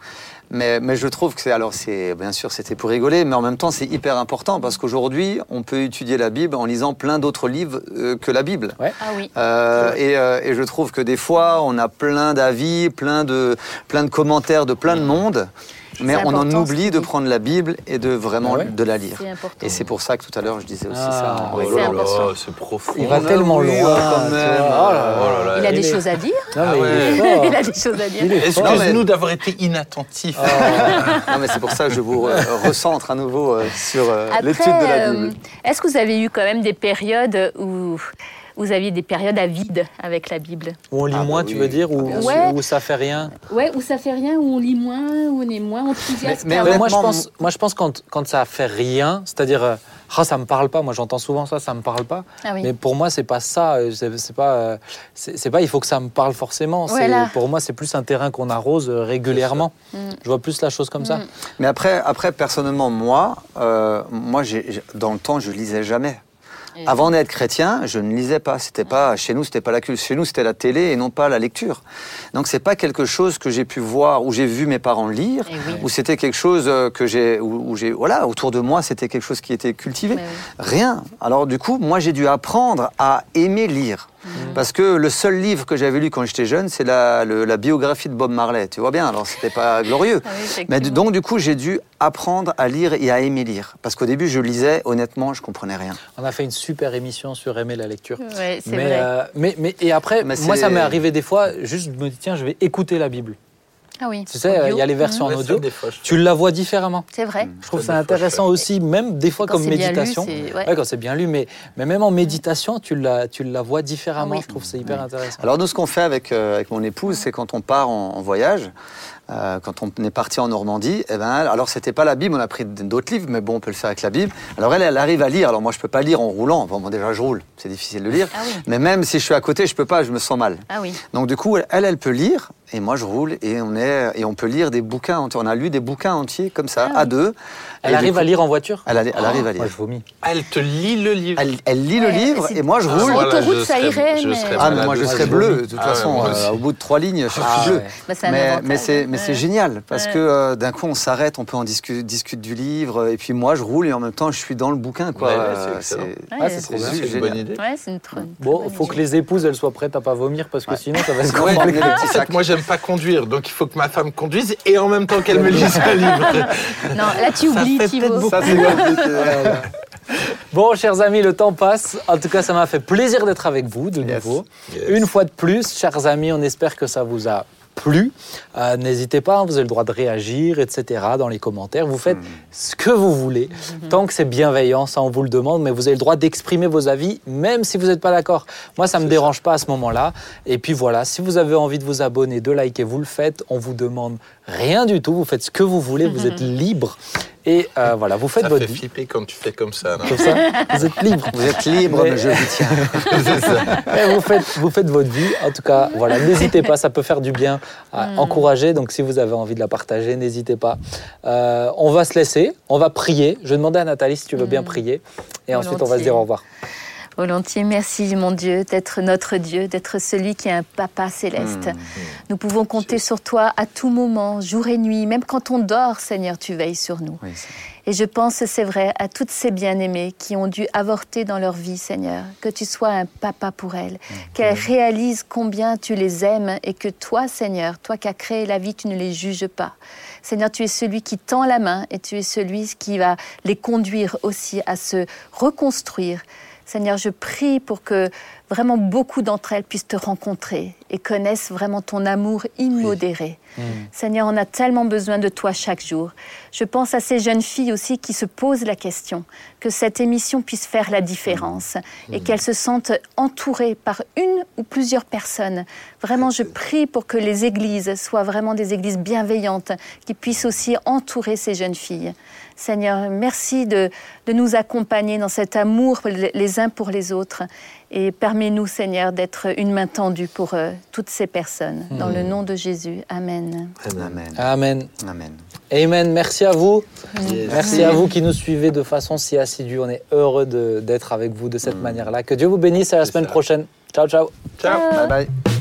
Mais, mais je trouve que c'est alors c'est bien sûr c'était pour rigoler, mais en même temps c'est hyper important parce qu'aujourd'hui on peut étudier la Bible en lisant plein d'autres livres euh, que la Bible. Ouais. Ah oui. Euh, et, euh, et je trouve que des fois, on a plein d'avis, plein de, plein de commentaires de plein de monde, mais on en oublie de prendre la Bible et de vraiment Ah ouais de la lire. C'est important. Et c'est pour ça que tout à l'heure, je disais aussi Ah, ça en ouais, Oh rigolant. là important. là, c'est profond. Il va tellement loin. quand même. Oh là. Il a des choses à dire. Ah il a des choses à dire. Excuse-nous d'avoir été inattentifs. Non, mais c'est pour ça que je vous euh, recentre à nouveau euh, sur euh, l'étude de la Bible. est-ce que vous avez eu quand même des périodes où vous aviez des périodes à vide avec la Bible Où on lit Ah, bah moins, oui. tu veux dire, ou Ah. Ouais. où ça fait rien Ouais, où ça fait rien, où on lit moins, où on est moins enthousiaste. Mais- mais moi, je pense, moi, je pense quand, quand ça fait rien, c'est-à-dire, euh, ah, ça me parle pas. Moi, j'entends souvent ça, ça me parle pas. Ah oui. Mais pour moi, c'est pas ça. euh, C'est pas, euh, c'est pas. Il faut que ça me parle forcément. Voilà. Pour moi, c'est plus un terrain qu'on arrose régulièrement. Mm. Je vois plus la chose comme ça. Mm. Mais après, après personnellement, moi, euh, moi j'ai- dans le temps, je lisais jamais. Et- Avant d'être chrétien, je ne lisais pas. C'était pas chez nous, c'était pas la culture. Chez nous, c'était la télé et non pas la lecture. Donc c'est pas quelque chose que j'ai pu voir ou j'ai vu mes parents lire. Eh oui. Ou c'était quelque chose euh, que j'ai, où, j'ai, voilà, autour de moi, c'était quelque chose qui était cultivé. Oui. Rien. Alors du coup, moi, j'ai dû apprendre à aimer lire. Parce que le seul livre que j'avais lu quand j'étais jeune, c'est la, le- la biographie de Bob Marley. Tu vois bien, alors c'était pas glorieux. Ah oui, Mais donc, du coup, j'ai dû apprendre à lire et à aimer lire. Parce qu'au début, je lisais, honnêtement, je comprenais rien. On a fait une super émission sur aimer la lecture. Ouais, c'est Mais, vrai. euh, mais, mais et après, Mais moi, ça m'est arrivé des fois. Juste, je me dis tiens, je vais écouter la Bible. Ah oui. Tu sais, il y a les versions Ouais, en ça, audio. fois. Tu la vois différemment. C'est vrai. Je trouve Ça, ça fois, intéressant aussi, même des fois Quand comme lu, méditation. c'est- ouais. Ouais, quand c'est bien lu, mais, mais même en méditation, tu la, tu la vois différemment. Ah oui. Je trouve que c'est hyper intéressant. Alors nous, ce qu'on fait avec, euh, avec mon épouse, c'est quand on part en, en voyage, euh, quand on est parti en Normandie, eh ben, alors c'était pas la Bible, on a pris d'autres livres, mais bon, on peut le faire avec la Bible. Alors elle, elle arrive à lire. Alors moi, je peux pas lire en roulant. Bon, bon, déjà, je roule, c'est difficile de lire. Ah oui. Mais même si je suis à côté, je peux pas, je me sens mal. Ah oui. Donc du coup, elle, elle peut lire et moi je roule et on est et on peut lire des bouquins. On a lu des bouquins entiers comme ça Ah à deux. Elle arrive coup, à lire en voiture Elle, a- elle arrive à lire. Moi, je vomis. Elle te lit le livre. Elle, elle lit le Ouais, livre et moi je Ah, roule. Sur l'autoroute, ça irait, je mais- serais Ah mais moi je serais bleu de toute Ah façon. euh, au bout de trois lignes, je suis Ah, bleu. ouais. Bah, Mais, mais c'est mais c'est Ouais. génial parce Ouais. que euh, d'un coup on s'arrête, on peut en discuter discute du livre et puis moi je roule et en même temps je suis dans le bouquin c'est Ah, une bonne idée. Bon, bonne faut que les épouses elles soient prêtes à pas vomir parce que sinon ça va se compliquer. les petits En fait, sacs. moi, j'aime pas conduire, donc il faut que ma femme conduise et en même temps qu'elle me lise un livre. Non, là tu oublies, Thibaut. Ça. Bon, chers amis, le temps passe. En tout cas, ça m'a fait plaisir d'être avec vous de Yes. nouveau. Yes. Une fois de plus, chers amis, on espère que ça vous a plu. Euh, N'hésitez pas, hein, vous avez le droit de réagir, etc. dans les commentaires. Vous faites ce que vous voulez. Tant que c'est bienveillant, ça on vous le demande, mais vous avez le droit d'exprimer vos avis, même si vous n'êtes pas d'accord. Moi, ça ne me dérange pas à ce moment-là. Et puis voilà, si vous avez envie de vous abonner, de liker, vous le faites. On vous demande rien du tout. Vous faites ce que vous voulez. Vous êtes libre. Et euh, voilà, vous faites Ça votre fait vie. flipper quand tu fais comme ça. non Comme ça, vous êtes libre. Vous êtes libre, Mais- mais je vous tiens. C'est ça. Et vous, faites, vous faites votre vie. En tout cas, voilà, n'hésitez pas, ça peut faire du bien à Mm. encourager. Donc, si vous avez envie de la partager, n'hésitez pas. Euh, on va se laisser, on va prier. Je vais demander à Nathalie si tu veux bien Mm. prier. Et ensuite, on va se dire au revoir. Volontiers, merci mon Dieu d'être notre Dieu, d'être celui qui est un papa céleste. Mm. Nous pouvons compter sur toi à tout moment, jour et nuit, même quand on dort, Seigneur, tu veilles sur nous. Oui, Et je pense, c'est vrai, à toutes ces bien-aimées qui ont dû avorter dans leur vie, Seigneur, que tu sois un papa pour elles, qu'elles réalisent combien tu les aimes et que toi, Seigneur, toi qui as créé la vie, tu ne les juges pas. Seigneur, tu es celui qui tend la main et tu es celui qui va les conduire aussi à se reconstruire. Seigneur, je prie pour que vraiment beaucoup d'entre elles puissent te rencontrer et connaissent vraiment ton amour immodéré. Mm. Seigneur, on a tellement besoin de toi chaque jour. Je pense à ces jeunes filles aussi qui se posent la question, que cette émission puisse faire la différence et qu'elles se sentent entourées par une ou plusieurs personnes. Vraiment, je prie pour que les églises soient vraiment des églises bienveillantes qui puissent aussi entourer ces jeunes filles. Seigneur, merci de, de nous accompagner dans cet amour les uns pour les autres. Et permets-nous, Seigneur, d'être une main tendue pour euh, toutes ces personnes. Dans le nom de Jésus. Amen. Amen. Amen. Amen. Amen. Merci à vous. Yes. Merci à vous qui nous suivez de façon si assidue. On est heureux d'être avec vous de cette manière-là. Que Dieu vous bénisse. À la semaine ça. prochaine. Ciao, ciao. Ciao. Bye bye.